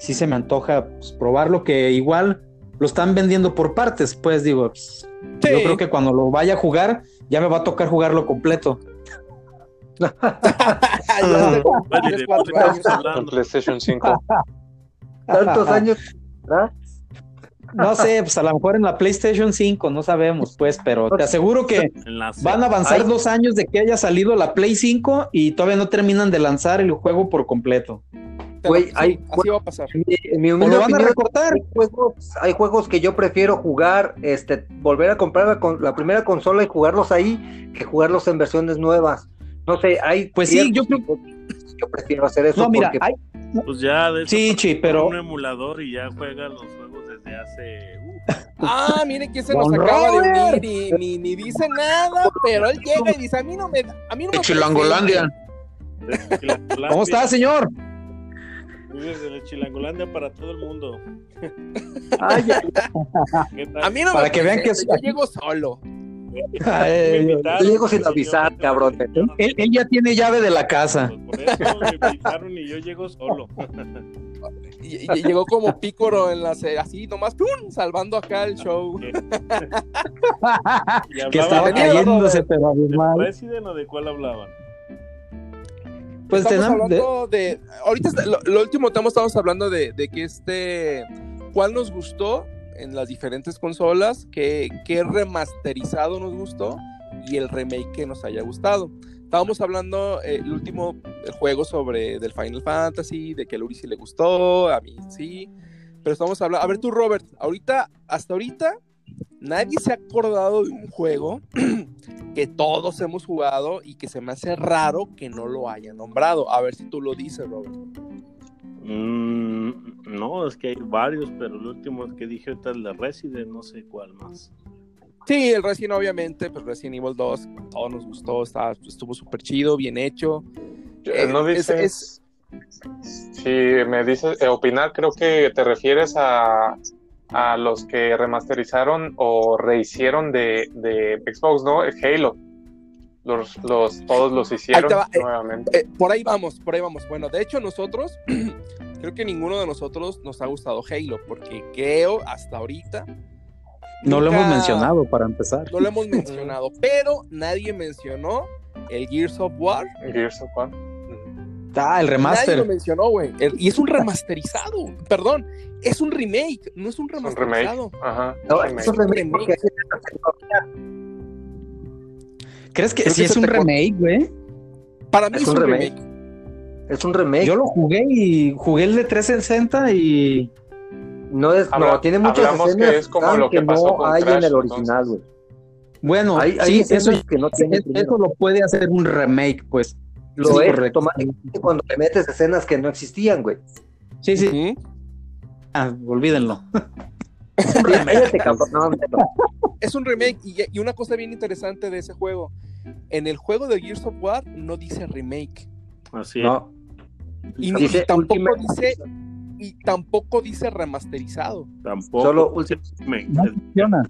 Sí se me antoja pues, probarlo, que igual lo están vendiendo por partes, pues digo, pues, yo creo que cuando lo vaya a jugar, ya me va a tocar jugarlo completo. PlayStation 5. Tantos años. No sé, pues a lo mejor en la PlayStation 5, no sabemos, pues, pero te aseguro que van a avanzar dos años de que haya salido la Play 5 y todavía no terminan de lanzar el juego por completo. Güey, hay, así va a pasar. En mi humilde opinión, hay juegos, hay juegos que yo prefiero jugar, este, volver a comprar la, la, primera consola y jugarlos ahí que jugarlos en versiones nuevas. No sé, hay. Pues sí, yo creo yo prefiero hacer eso. No, mira, hay... pues ya de sí, sí, pero un emulador y ya juega los juegos desde hace. Uh. Ah, miren que se nos acaba de unir y ni, dice nada, pero él llega y dice a mí no me, a mí no me. Chilangolandia. ¿Cómo está, señor? Desde Chilangolandia para todo el mundo. Ay, A mí no para que vean que yo llego solo. yo llego sin avisar, cabrón. Él, ya tiene llave de la casa. Pues por eso me invitaron y yo llego solo. Llegó como pícoro en la así nomás ¡pum! salvando acá el show. que estaba cayéndose, pero ¿De Resident o de cuál hablaban? Pues estamos hablando de, ahorita lo, último estamos hablando de, de, que este cuál nos gustó en las diferentes consolas, qué, qué remasterizado nos gustó y el remake que nos haya gustado. Estábamos hablando eh, el último juego sobre del Final Fantasy, de que a Luri sí le gustó, a mí sí, pero estamos hablando, a ver tú Robert, ahorita, hasta ahorita, nadie se ha acordado de un juego que todos hemos jugado y que se me hace raro que no lo haya nombrado. A ver si tú lo dices, Robert. Mm, no, es que hay varios, pero el último que dije ahorita es la Resident, no sé cuál más. Sí, el Resident obviamente, pero pues Resident Evil 2, todo nos gustó, estuvo súper chido, bien hecho. Eh, no dices... Si me dices eh, opinar, creo que te refieres a, a los que remasterizaron o rehicieron de, de Xbox, ¿no? Halo. Los, los, todos los hicieron eh, nuevamente. por ahí vamos, por ahí vamos. Bueno, de hecho nosotros creo que ninguno de nosotros nos ha gustado Halo, porque creo hasta ahorita. No lo hemos mencionado para empezar. No lo hemos mencionado, pero nadie mencionó el Gears of War. El Gears of War. Ah, el remaster. Nadie lo mencionó, güey. Y es un remasterizado. Perdón, es un remake, no es un remasterizado. Ajá. es un remake. ¿Crees que sí es un remake, güey? Para mí es, un remake. Es un remake. Yo lo jugué y jugué el de 360 y. No es, no, tiene muchas escenas que es como lo que, no hay en el original, güey. Bueno, hay, sí, eso, que no tiene eso lo puede hacer un remake, pues. Lo es cuando le metes escenas que no existían, güey. Sí, sí. Ah, olvídenlo. Es un remake. es un remake y, y, una cosa bien interesante de ese juego. En el juego de Gears of War no dice remake. Así no. Y, tampoco dice y tampoco dice remasterizado. Tampoco. Solo Ultimate. No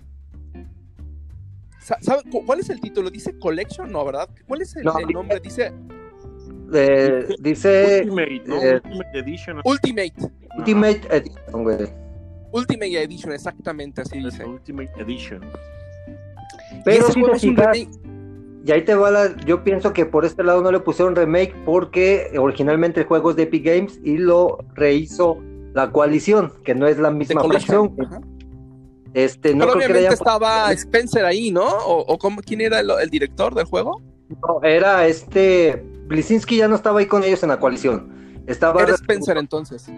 ¿Sabe cuál es el título? ¿Dice Collection? No, ¿verdad? ¿Cuál es el, nombre? Dice. Dice. Ultimate, ¿no? Eh, Ultimate Edition. Ultimate. Ultimate Edition, Ultimate Edition, exactamente así dice. Ultimate Edition. Pero si te fijas, y ahí te va la. Yo pienso que por este lado no le pusieron remake porque originalmente el juego es de Epic Games y lo rehizo la coalición, que no es la misma versión. Este, no Pero obviamente estaba Spencer ahí, ¿no? ¿O, quién era el, director del juego? No, era este. Blisinski ya no estaba ahí con ellos en la coalición. Estaba. Era Spencer entonces.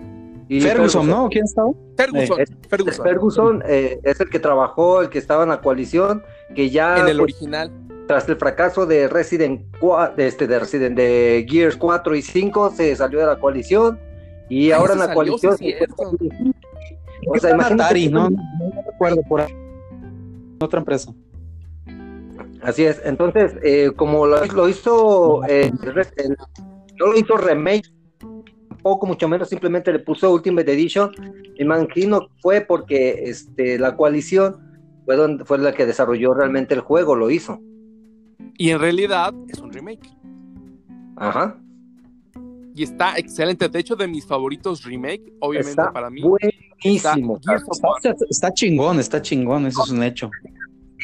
Y Ferguson, ¿no? ¿Quién estaba? Ferguson. Eh, Ferguson, Ferguson eh, es el que trabajó, el que estaba en la coalición, que ya. En el original tras el fracaso de Resident, de este, de Resident de Gears 4 y 5, se salió de la coalición y ahora en la coalición. o sea, imagínate. ¿no? No recuerdo por ahí. Otra empresa. Así es. Entonces, eh, como lo, hizo, eh, no lo hizo remake, poco mucho menos, simplemente le puso Ultimate Edition. Imagino fue porque este, la coalición fue, donde, fue la que desarrolló realmente el juego, lo hizo. Y en realidad es un remake. Ajá. Y está excelente. De hecho, de mis favoritos remake, obviamente para mí. Buenísimo. Está, chingón, está chingón, eso es un hecho.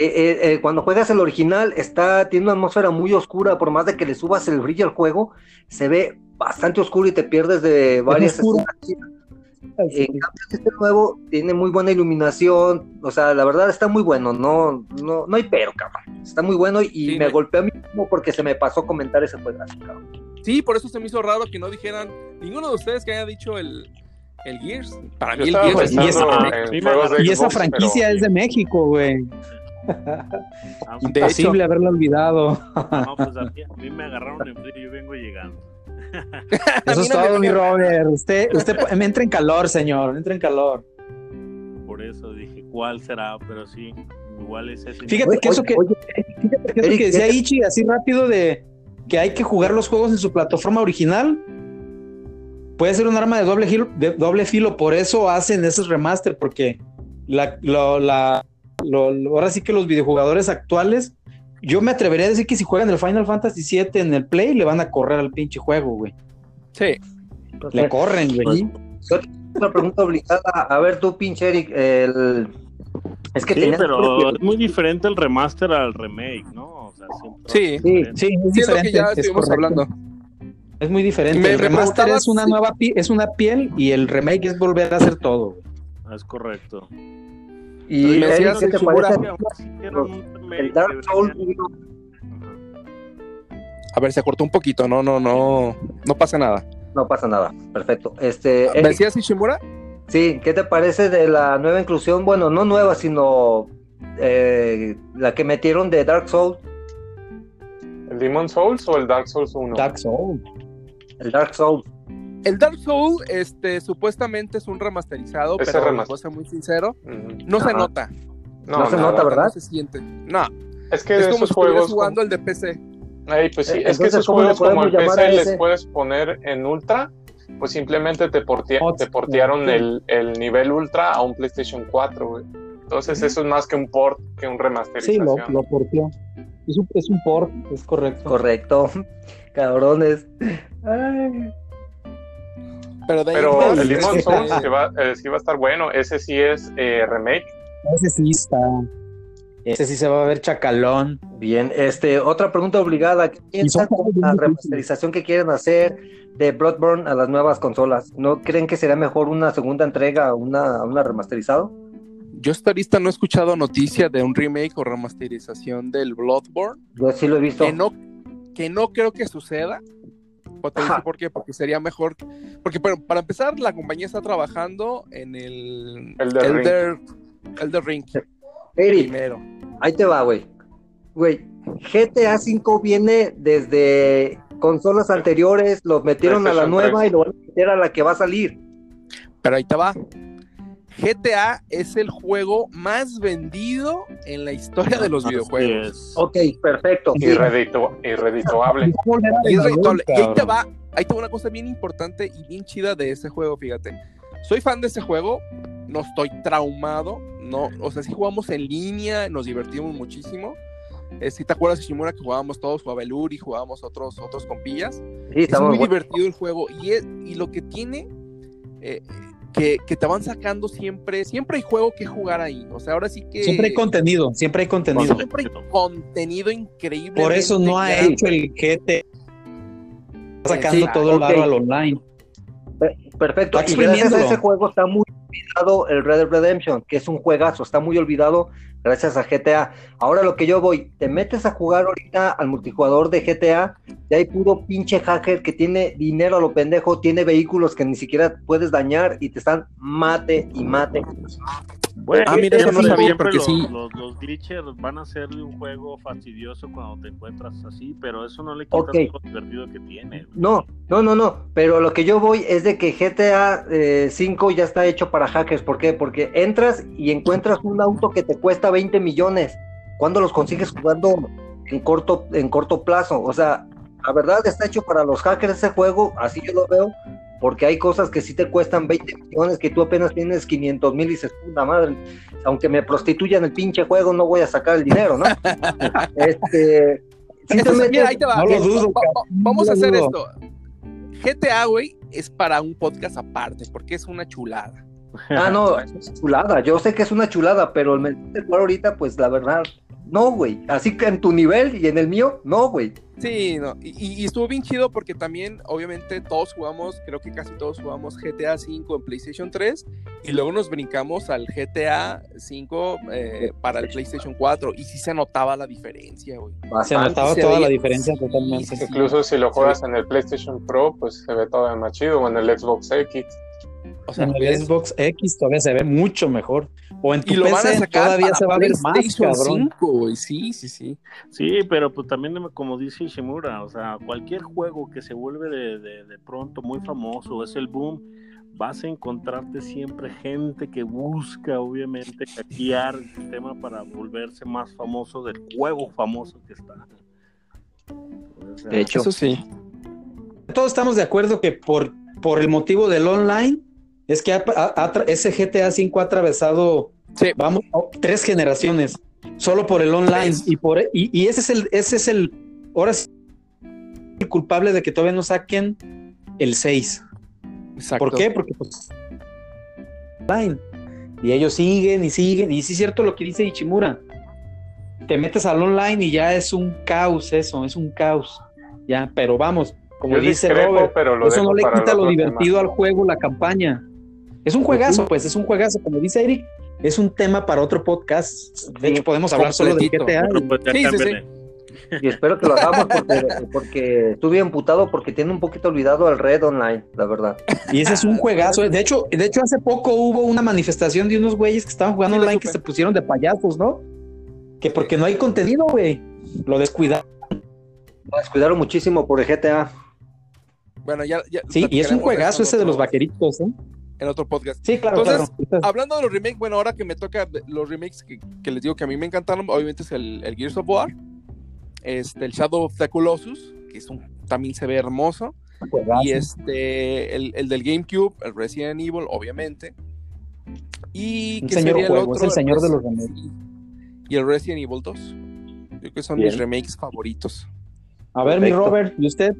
Eh, eh, eh, cuando juegas el original, está, tiene una atmósfera muy oscura, por más de que le subas el brillo al juego, se ve bastante oscuro y te pierdes de varias En cambio, este nuevo tiene muy buena iluminación, o sea, la verdad está muy bueno, no, no, no hay pero, cabrón. Está muy bueno y Sí, me no- golpeé a mí mismo porque se me pasó comentar ese cabrón. Sí, por eso se me hizo raro que no dijeran ninguno de ustedes que haya dicho el, el Gears. Para Yo mí el Gears es Y esa Xbox, franquicia pero- es de México, güey. Ah, De Imposible haberla olvidado. No, pues a mí, a mí me agarraron en frío y yo vengo llegando. Eso es todo, mi. Robert. Usted, usted me entra en calor, señor. Entra en calor. Por eso dije, ¿cuál será? Pero sí, igual es ese. Fíjate Oye, que eso que, oye, fíjate que eso Eric, que decía ¿qué- Ichi así rápido de que hay que jugar los juegos en su plataforma original. Puede ser un arma de doble, de doble filo, por eso hacen esos remaster, porque la, lo- la- lo- lo- ahora sí que los videojugadores actuales, yo me atrevería a decir que si juegan el Final Fantasy VII en el Play, le van a correr al pinche juego, güey. Sí. Le corren, güey. Otra pregunta obligada. A ver, tú, pinche Eric, el... es que Sí, tenías- pero es muy diferente el remaster al remake, ¿no? O sea, siempre Sí. Sí, sí, es Sí, es lo que diferente, ya es estuvimos correcto. hablando. Es muy diferente. Me- el remaster es una nueva pi- es una piel y el remake es volver a hacer todo. Es correcto. Y Me decías ¿qué te Shimura. parece el Dark Souls? A ver, se cortó un poquito, no, no, no, no pasa nada. No pasa nada, perfecto. Este, ¿Me decías Ishimura? sí, ¿qué te parece de la nueva inclusión? Bueno, no nueva, sino eh, la que metieron de Dark Souls, ¿El Demon Souls o el Dark Souls 1? Dark Souls. el Dark Souls. El Dark Soul, este, supuestamente es un remasterizado, Ese pero remaster- voy a ser muy sincero, no se nota. No se nada. nota, ¿verdad? No se siente. No, Es que es como esos si juegos. jugando el de PC. Ey, pues sí, Eh, es que esos ¿cómo le juegos como el PC les puedes poner en ultra, pues simplemente te, portea- Hot, te portearon sí. el, el nivel ultra a un PlayStation 4, güey. Entonces eso es más que un port, que un Sí, remasterización. lo, lo porteó. Es un, es un port, es correcto. Correcto. Cabrones. Ay. Pero, de el Demon este, Souls que va, eh, sí va a estar bueno, ese sí es eh, remake. Ese sí está. Ese sí se va a ver chacalón. Bien, este, otra pregunta obligada. ¿Qué piensan con la remasterización que quieren hacer de Bloodborne a las nuevas consolas? ¿No creen que sería mejor una segunda entrega a una, una remasterizado? Yo hasta ahorita no he escuchado noticia de un remake o remasterización del Bloodborne, Yo sí lo he visto. que no, que no creo que suceda. O te por qué, porque sería mejor. Porque bueno, para empezar, la compañía está trabajando en el Elder Ring. Elder, Elder Ring Eric, primero. ahí te va, güey. Güey, GTA V viene desde consolas anteriores, los metieron a la nueva 3. y lo van a meter a la que va a salir. Pero ahí te va. GTA es el juego más vendido en la historia de los videojuegos. Ok, perfecto. sí. Irredito- irredituable. Y ahí te va, ahí te va una cosa bien importante y bien chida de ese juego, fíjate. Soy fan de ese juego, no estoy traumado, no, o sea, sí jugamos en línea, nos divertimos muchísimo. Eh, si te acuerdas, Shimura, que jugábamos todos, jugaba el Uri, jugábamos otros, otros compillas. Sí, Es está muy muy bueno. divertido el juego y, es- y lo que tiene, eh, que, que te van sacando siempre, siempre hay juego que jugar ahí. O sea, ahora sí que... Siempre hay contenido, siempre hay contenido. siempre hay contenido increíble. Por eso no ha hecho el GT. Está sacando Sí, todo el barro al online. Perfecto. Y gracias a exprimiéndolo. ese juego está muy olvidado el Red Dead Redemption, que es un juegazo, está muy olvidado gracias a GTA. Ahora lo que yo voy, te metes a jugar ahorita al multijugador de GTA y hay puro pinche hacker que tiene dinero a lo pendejo, tiene vehículos que ni siquiera puedes dañar y te están mate y mate. Bueno, Ah, mira, eso no sabía, porque los, sí. Los, los glitchers van a ser un juego fastidioso cuando te encuentras así, pero eso no le quita Ok. lo divertido que tiene. No, no, no, no, pero lo que yo voy es de que GTA eh, 5 ya está hecho para hackers, ¿por qué? Porque entras y encuentras un auto que te cuesta 20 millones, cuando los consigues jugando en corto, en corto plazo, o sea, la verdad está hecho para los hackers ese juego, así yo lo veo, porque hay cosas que sí te cuestan 20 millones, que tú apenas tienes 500 mil y dices, puta madre, aunque me prostituyan el pinche juego, no voy a sacar el dinero, ¿no? este... sí te metes- mira, ahí te va. No lo dudo, Va- va- vamos a no hacer dudo. esto. GTA, güey, es para un podcast aparte, porque es una chulada. Ah, no, es una chulada. Yo sé que es una chulada, pero el mensaje ahorita, pues la verdad, no, güey. Así que en tu nivel y en el mío, no, güey. Sí, no. Y, y, estuvo bien chido porque también, obviamente, todos jugamos, creo que casi todos jugamos GTA V en PlayStation 3 y luego nos brincamos al GTA V eh, para el PlayStation 4 y sí se notaba la diferencia, güey. Se notaba toda la diferencia totalmente. Sí, Incluso si lo juegas en el PlayStation Pro, pues se ve todavía más chido o en el Xbox X. O sea, en el Xbox X todavía se ve mucho mejor. O en tu y lo PC van a todavía se va a ver más, cabrón. 5, sí, sí, sí. Sí, pero pues también como dice Shimura, o sea, cualquier juego que se vuelve de, de, de pronto muy famoso, es el boom, vas a encontrarte siempre gente que busca, obviamente, hackear el sistema para volverse más famoso del juego famoso que está. O sea, de hecho, eso sí. Todos estamos de acuerdo que por, por el motivo del online, es que ese GTA V ha atravesado, vamos, tres generaciones, solo por el online. Y, por, y, ese es el, ese es el, ahora sí, el culpable de que todavía no saquen el 6. Exacto. ¿Por qué? Porque pues online. Y ellos siguen y siguen. Y sí es cierto lo que dice Ichimura. Te metes al online y ya es un caos eso, es un caos. Ya, pero vamos, como dice Robert, eso no le quita lo divertido al juego, la campaña. Es un juegazo, pues, es un juegazo, como dice Eric, es un tema para otro podcast. De hecho, podemos hablar solo de GTA. Sí, sí, sí. Y espero que lo hagamos porque, porque estuve emputado porque tiene un poquito olvidado el Red Online, la verdad. Y ese es un juegazo. De hecho, de hecho hace poco hubo una manifestación de unos güeyes que estaban jugando online que se pusieron de payasos, ¿no? Que porque no hay contenido, güey. Lo descuidaron. Lo descuidaron muchísimo por el GTA. Bueno, ya. ya sí, y es un juegazo ese de los vaqueritos, ¿eh? En otro podcast. Sí, claro. Entonces, hablando de los remakes, bueno, ahora que me toca los remakes que, les digo que a mí me encantaron, obviamente es el, el, Gears of War, este, el Shadow of the Colossus, que es un, también se ve hermoso, y este, el, el, del GameCube, el Resident Evil, obviamente. Y que sería el otro, es el señor de los remakes. Y el Resident Evil 2. Creo que son mis remakes favoritos. A ver, mi Robert, ¿y usted?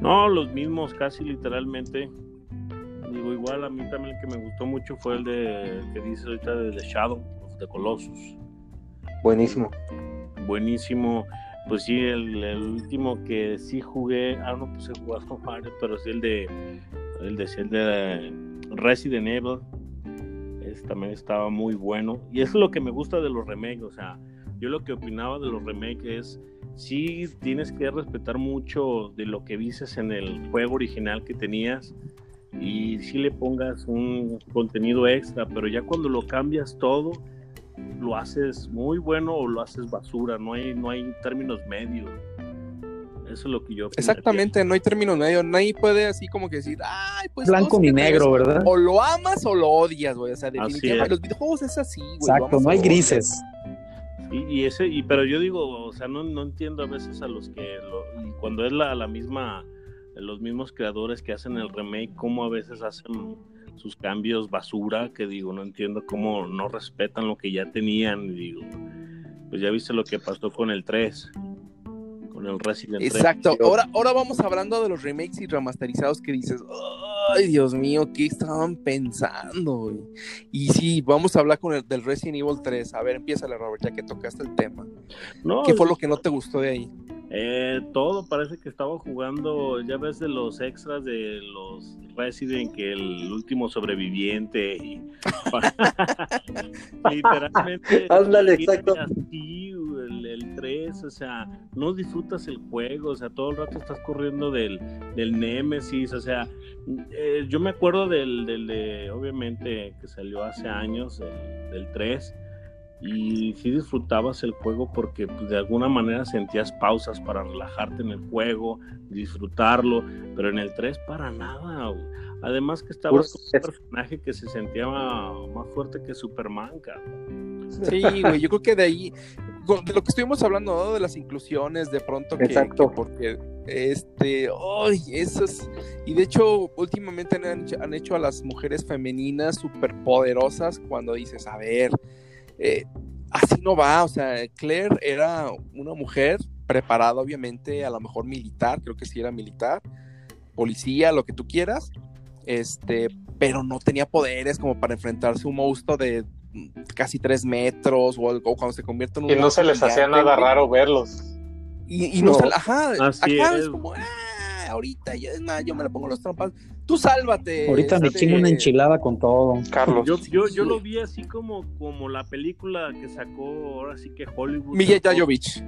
No, los mismos, casi literalmente digo, igual a mí también el que me gustó mucho fue el de que dice ahorita de The Shadow of the Colossus. Buenísimo. Buenísimo. Pues sí, el, último que sí jugué, ah, no puse jugar con Mario, pero sí el de el de, el de Resident Evil. también estaba muy bueno. Y eso es lo que me gusta de los remakes. O sea, yo lo que opinaba de los remakes es sí tienes que respetar mucho de lo que dices en el juego original que tenías y si le pongas un contenido extra, pero ya cuando lo cambias todo, lo haces muy bueno o lo haces basura, no hay, no hay términos medios. Eso es lo que yo. Exactamente, no hay términos medios. Nadie puede así como que decir, ay, pues. Blanco ni negro, ¿verdad? O lo amas o lo odias, güey. O sea, definitivamente. Los videojuegos es así, güey. Exacto, no hay grises. Y, ese, y, pero yo digo, o sea, no, no entiendo a veces a los que. Lo, cuando es la, la misma los mismos creadores que hacen el remake, cómo a veces hacen sus cambios basura, que digo, no entiendo cómo no respetan lo que ya tenían, digo, pues ya viste lo que pasó con el 3, con el Resident Exacto, ahora, ahora vamos hablando de los remakes y remasterizados que dices, ay Dios mío, ¿qué estaban pensando? Y sí, vamos a hablar con el del Resident Evil 3, a ver, empieza la Robert, ya que tocaste el tema. ¿Qué fue lo que no te gustó de ahí? Eh, todo parece que estaba jugando, ya ves de los extras de los Resident, que el último sobreviviente y literalmente Ándale, exacto. Así, el, 3, o sea, no disfrutas el juego, o sea, todo el rato estás corriendo del, del Nemesis, o sea, eh, yo me acuerdo del, del de, obviamente, que salió hace años, del 3 y sí disfrutabas el juego porque pues, de alguna manera sentías pausas para relajarte en el juego, disfrutarlo, pero en el 3 para nada. Además que estabas con un personaje que se sentía más fuerte que Superman, Sí, güey, yo creo que de ahí, de lo que estuvimos hablando, de las inclusiones, de pronto que, Exacto. porque este, ay, eso es, y de hecho, últimamente han, han hecho a las mujeres femeninas súper poderosas cuando dices, a ver, eh, así no va, o sea, Claire era una mujer preparada, obviamente, a lo mejor militar, creo que sí era militar, policía, lo que tú quieras, este, pero no tenía poderes como para enfrentarse a un monstruo de casi tres metros o, cuando se convierte en un. Y no se les hacía nada raro verlos. Y, y no, no. ajá, Así acá es. es como, ah, ahorita, ya, es más, yo me le pongo los trompas. Tú sálvate. Ahorita este... me chingo una enchilada con todo. Carlos. Yo, yo, yo lo vi así como, como la película que sacó ahora sí que Hollywood. Miguel Jovovich.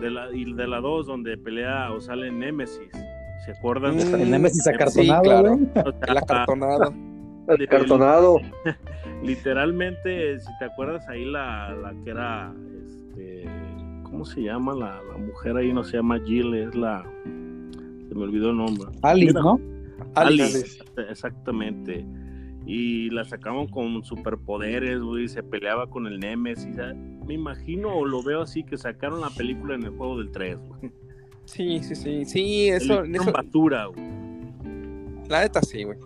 De la, y de la 2, donde pelea o sale Nemesis. ¿Se acuerdan? Mm, el Nemesis acartonado, sí, claro. El acartonado. el acartonado. Literalmente, si te acuerdas ahí la, la que era, este, ¿cómo se llama? La, la, mujer ahí no se llama Jill, es la, se me olvidó el nombre. Alice, Mira, ¿no? Alice, exactamente. Y la sacaban con superpoderes, güey, se peleaba con el Nemesis. Me imagino o lo veo así que sacaron la película en el juego del 3, güey. Sí, sí, sí, sí, eso... Es eso... basura, güey. La neta sí, güey.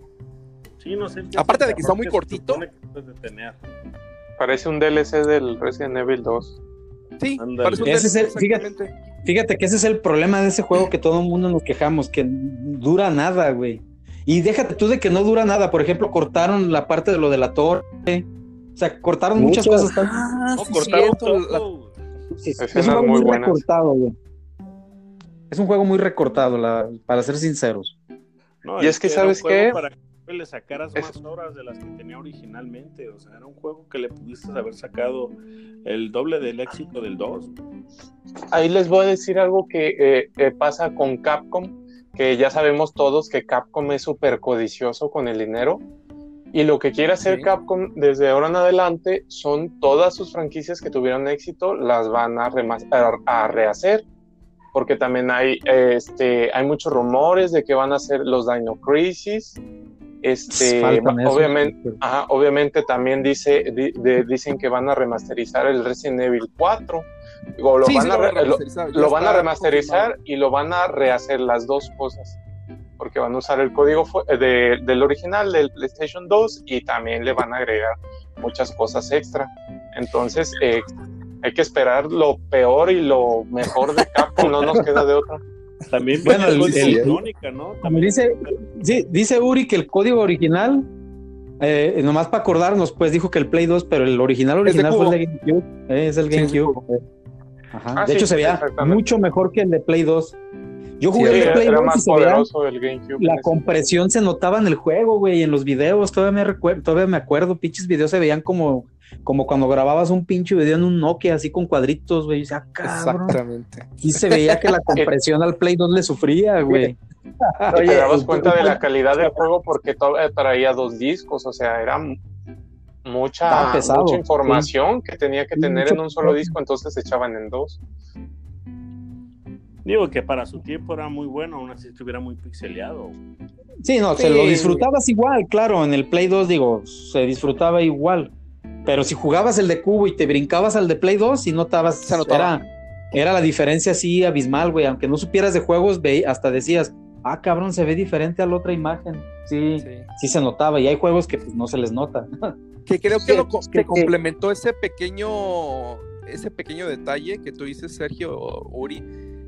Sí, no sé. Aparte de que está muy cortito. Parece un DLC del Resident Evil 2. Sí, parece un ese DLC, es el, fíjate, fíjate que ese es el problema de ese juego que todo el mundo nos quejamos, que dura nada, güey. Y déjate tú de que no dura nada. Por ejemplo, cortaron la parte de lo de la torre. O sea, cortaron muchas cosas. Ah, no, sí, cortaron todo. La... Sí, es un juego muy, muy recortado, güey. Es un juego muy recortado, la, para ser sinceros. No, y es, es que, que ¿sabes qué? Para que le sacaras es... más horas de las que tenía originalmente. O sea, era un juego que le pudiste haber sacado el doble del éxito del 2. Ahí les voy a decir algo que eh, eh, pasa con Capcom, que ya sabemos todos que Capcom es súper codicioso con el dinero. Y lo que quiere hacer sí. Capcom desde ahora en adelante son todas sus franquicias que tuvieron éxito, las van a, a, a rehacer porque también hay, este, hay muchos rumores de que van a ser los Dino Crisis. Este, obviamente, ajá, obviamente también dice, di, de, dicen que van a remasterizar el Resident Evil 4. Lo, sí, van, sí, a re, lo, lo van a remasterizar y lo van a rehacer las dos cosas. Porque van a usar el código de, del original del PlayStation 2 y también le van a agregar muchas cosas extra. Entonces, eh, hay que esperar lo peor y lo mejor de Capcom, no nos queda de otra. También bueno, el, el, electrónica, ¿no? También dice, sí, dice Uri que el código original, eh, nomás para acordarnos, pues dijo que el Play 2, pero el original original fue el de GameCube, eh, es el GameCube. Sí, Ajá. Ah, de hecho, se veía mucho mejor que el de Play 2. Yo jugué sí, el de Play 2 y se veía, la compresión se notaba en el juego, güey, en los videos, todavía me recuerdo, todavía me acuerdo, pinches videos se veían como como cuando grababas un pinche video en un Nokia así con cuadritos, güey. O sea, Exactamente. Y se veía que la compresión al Play 2 le sufría, güey. Oye, te dabas cuenta de la calidad del juego porque traía dos discos, o sea, era mucha, mucha información sí. que tenía que tener en un solo disco, entonces se echaban en dos. Digo que para su tiempo era muy bueno, aún así estuviera muy pixeleado. Sí, no, sí. se lo disfrutabas igual, claro, en el Play 2, digo, se disfrutaba igual. Pero si jugabas el de cubo y te brincabas al de Play 2 y notabas, se notaba. Era, era la diferencia así abismal, güey. Aunque no supieras de juegos, ve, hasta decías, ah, cabrón, se ve diferente a la otra imagen. Sí, sí, sí se notaba. Y hay juegos que pues, no se les nota. Que creo que, lo, que complementó ese pequeño, ese pequeño detalle que tú dices, Sergio Uri.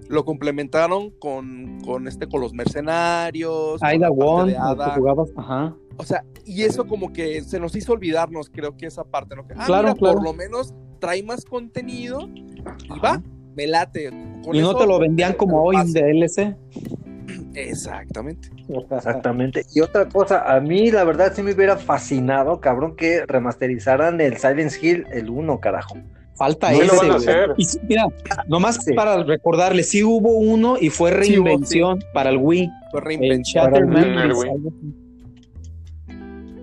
Lo complementaron con, con este, con los mercenarios. Aida One, jugabas, ajá. O sea, y eso como que se nos hizo olvidarnos, creo que esa parte, ¿no? Que, ah, claro, mira, claro. por lo menos trae más contenido y va, me late. Con y no te lo vendían como hoy en DLC. Exactamente. Exactamente. Y otra cosa, a mí la verdad sí me hubiera fascinado, cabrón, que remasterizaran el Silent Hill el 1, carajo. Falta no ese. Y, mira, nomás sí. para recordarle, sí hubo uno y fue reinvención sí, para el Wii. Fue reinvención. El para el Wii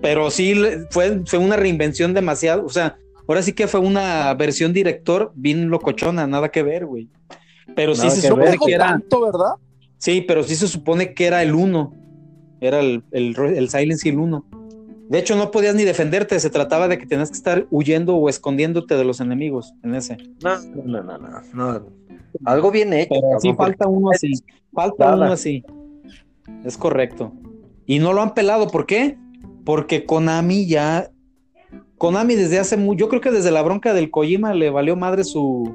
pero sí fue, fue una reinvención demasiado, o sea, ahora sí que fue una versión director bien locochona, nada que ver, güey. Pero nada sí se supone que era... Tanto, ¿verdad? Sí, pero sí se supone que era el 1, era el, el, el Silent Hill 1. De hecho, no podías ni defenderte, se trataba de que tenías que estar huyendo o escondiéndote de los enemigos en ese. No, no, no, no. no. Algo bien hecho. Pero sí, falta uno así. Falta Nada. uno así. Es correcto. Y no lo han pelado, ¿por qué? porque Konami ya, Konami desde hace mucho, yo creo que desde la bronca del Kojima le valió madre su,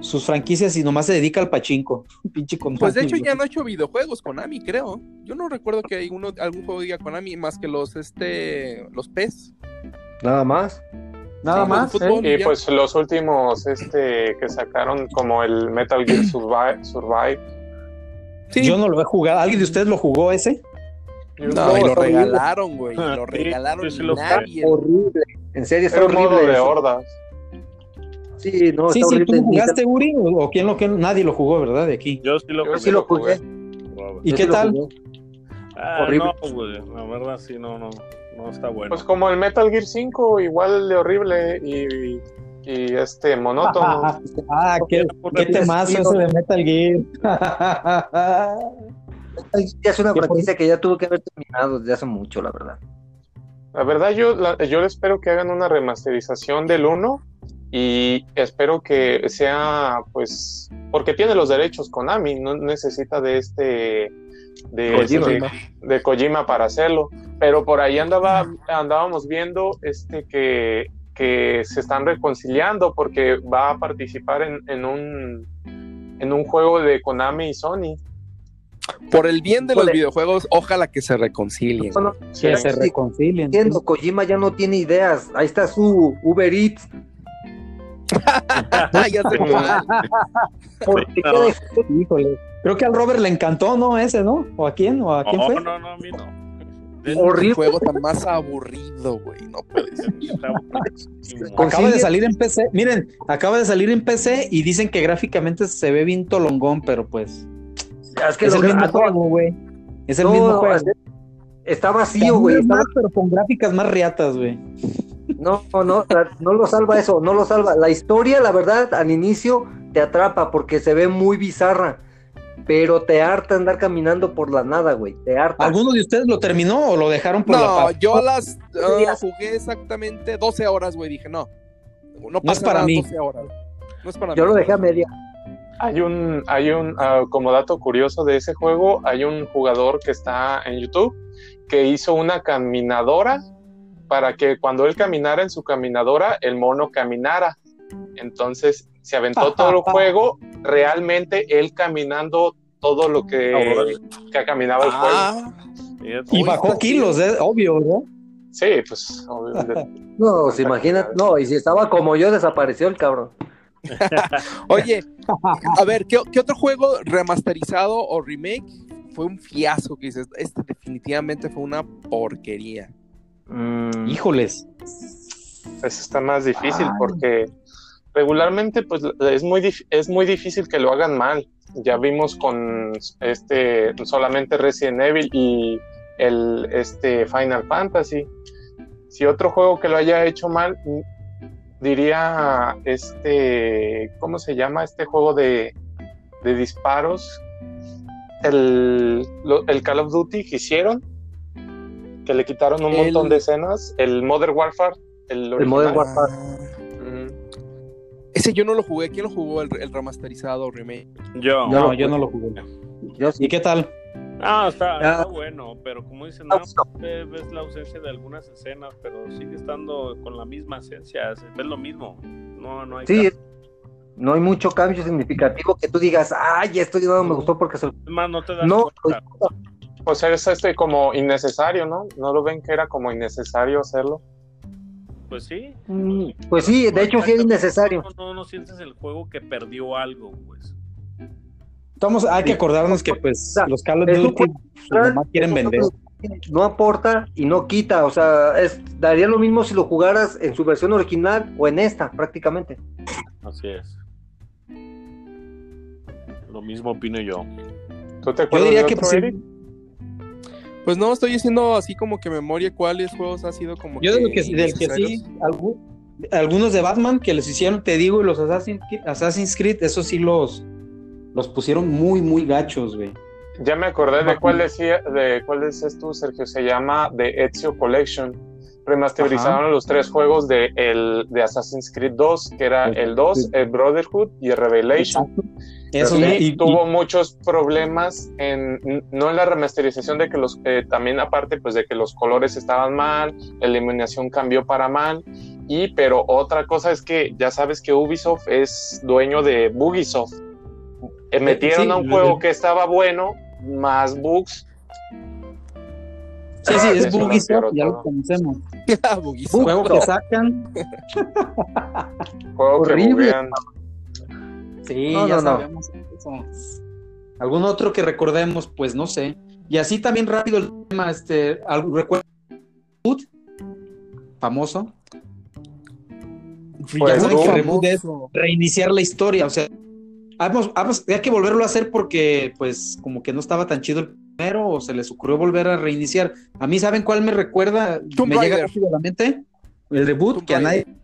sus franquicias y nomás se dedica al pachinko. Pinche. Pues de hecho ya no ha hecho videojuegos Konami, creo. Yo no recuerdo que hay uno, algún juego diga Konami más que los este los PES. Nada más. Nada Sí, más. fútbol. ¿eh? Y ya. pues los últimos este que sacaron como el Metal Gear Survive, Survive. Sí. Yo no lo he jugado. ¿Alguien de ustedes lo jugó ese? No, y lo horrible. regalaron, güey. Lo regalaron sí nadie. Horrible. En serio, Era un modo horrible. de hordas. Sí, no, sí, sí. ¿tú jugaste, Uri? ¿O o quién lo que nadie lo jugó, verdad? De aquí. Yo sí lo Yo jugué. sí lo jugué. Robert. ¿Y Yo qué sí tal? jugué. Ah, Horrible. No, güey, la verdad sí, no, no, no está bueno. Pues como el Metal Gear 5, igual de horrible y, y este monótono. ah, qué, qué temazo ese de Metal Gear. Ya es una ¿Qué franquicia que ya tuvo que haber terminado desde hace mucho, la verdad. La verdad, yo, la- yo espero que hagan una remasterización del 1 y espero que sea, pues, porque tiene los derechos Konami, no necesita de este, de Kojima. este- de Kojima para hacerlo. Pero por ahí andaba, andábamos viendo este que, que se están reconciliando porque va a participar en, en un en un juego de Konami y Sony. Por el bien de los videojuegos, ojalá que se reconcilien. No, no, Que Sí. se reconcilien. entiendo, Kojima ya no tiene ideas. Ahí está su Uber Eats. Ya sé cuál. ¿Por qué No. dejó- Híjole. Creo que al Robert le encantó, ¿no? Ese, ¿no? ¿O a quién? ¿O a quién no, fue? no, no, a mí no. El Horrible. juego tan más aburrido, güey. No puede ser. Acaba de salir en PC. Miren, acaba de salir en PC y dicen que gráficamente se ve bien tolongón, pero pues. Es que es el mismo juego, güey. Es el no, mismo juego. Está vacío, güey. Está- pero con gráficas más riatas, güey. No, no, no, no lo salva eso, no lo salva. La historia, la verdad, al inicio te atrapa porque se ve muy bizarra, pero te harta andar caminando por la nada, güey. Te harta. ¿Alguno de ustedes lo terminó o lo dejaron por la No, yo las ah, jugué exactamente 12 horas, güey. Dije, no. No, es pasa para nada, mí. 12 horas. No es para Yo mí. lo dejé a media. Hay un, hay un, ah, como dato curioso de ese juego, hay un jugador que está en YouTube que hizo una caminadora para que cuando él caminara en su caminadora, el mono caminara. Entonces se aventó todo el juego, realmente él caminando todo lo que, que caminaba el juego. Ah, Fíjate. Y bajó kilos, ¿eh? obvio, ¿verdad? Sí, pues obviamente. No, se imagina, no, y si estaba como yo, desapareció el cabrón. Oye, a ver, ¿qué, qué otro juego remasterizado o remake fue un fiasco que dices? Este definitivamente fue una porquería. Mm, Híjoles. Eso está más difícil Ay. porque regularmente pues es muy es muy difícil que lo hagan mal. Ya vimos con este solamente Resident Evil y el este Final Fantasy. Si otro juego que lo haya hecho mal diría este ¿cómo se llama este juego de, de disparos? El, el Call of Duty que hicieron que le quitaron un El- montón de escenas, el Modern Warfare, el, El Modern. Warfare. Ujú. Ese yo no lo jugué. ¿Quién lo jugó el, el remasterizado o remake? Yo. No, No, yo no lo jugué. yo sí. ¿Y qué tal? Ah, está, está bueno, pero como dicen, Ah, no, ve- ves la ausencia de algunas escenas, pero sigue estando con la misma esencia, es ves lo mismo. No, no hay Sí, cambio. no hay mucho cambio significativo que tú digas, ay, esto no me gustó porque se... Es más, no te das No, cuenta. O sea, es este como innecesario, ¿no? ¿No lo ven que era como innecesario hacerlo? Pues sí. Mm, Pues sí, de hecho sí es innecesario. No, no, no sientes el juego que perdió algo, pues. Estamos, hay que acordarnos que pues sea, los Call of Duty pues, nomás quieren vender. No aporta y no quita, o sea, es, daría lo mismo si lo jugaras en su versión original o en esta, prácticamente. Así es. Lo mismo opino yo. ¿Tú te Yo acuerdas diría de que otro, pues, Eric? Pues no, estoy haciendo así como que memoria cuáles juegos ha sido como yo de lo que, del que sí, algu- algunos de Batman que les hicieron, te digo, y los Assassin's Creed, Assassin's Creed, esos sí los, los pusieron muy, muy gachos, güey. Ya me acordé de cuál decía, de cuál dices tú, Sergio. Se llama The Ezio Collection. Remasterizaron los tres juegos de, el, de Assassin's Creed 2, que era el 2, el Brotherhood y el Revelation. Exacto. Eso, Sí, y, y- tuvo muchos problemas en no en la remasterización de que los eh, también aparte pues de que los colores estaban mal la iluminación cambió para mal y pero otra cosa es que ya sabes que Ubisoft es dueño de Bugisoft Eh, metieron sí, a un lo juego que estaba bueno más bugs Sí, sí, es Eso lo Bugisoft, ya lo conocemos. Bugisoft. Juego que sacan. Juego que. Sí, No, ya no, no. sabemos. esas. ¿Algún otro que recordemos? Pues no sé. Y así también rápido el tema, este, ¿algo- ¿recuerda Reboot? Famoso. Pues, que reiniciar la historia, o sea, vamos, vamos, hay que volverlo a hacer porque, pues, como que no estaba tan chido el primero, o se les ocurrió volver a reiniciar. A mí, ¿saben cuál me recuerda? Tomb me llega Raider. rápido a la mente. El reboot, Tomb que a Raider. nadie.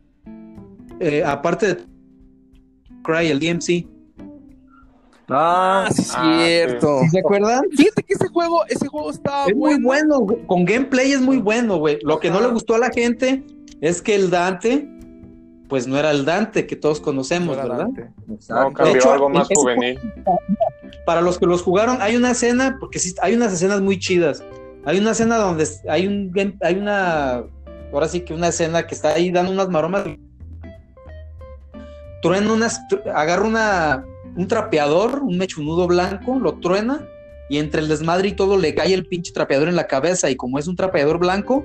eh, aparte de Cry, el DMC. Ah, sí, Ah, cierto. ¿Sí ¿Se acuerdan? Fíjate que ese juego, ese juego estaba Es muy bueno. bueno, con gameplay es muy bueno, güey. Lo que no le gustó a la gente es que el Dante, pues no era el Dante que todos conocemos, No ¿verdad? Dante. No, Exacto. cambió De hecho, algo más juvenil. Para los que los jugaron, hay una escena, porque sí, hay unas escenas muy chidas. Hay una escena donde hay un hay una, ahora sí que una escena que está ahí dando unas maromas. Truena unas, agarra una, un trapeador, un mechunudo blanco, lo truena y entre el desmadre y todo le cae el pinche trapeador en la cabeza y como es un trapeador blanco,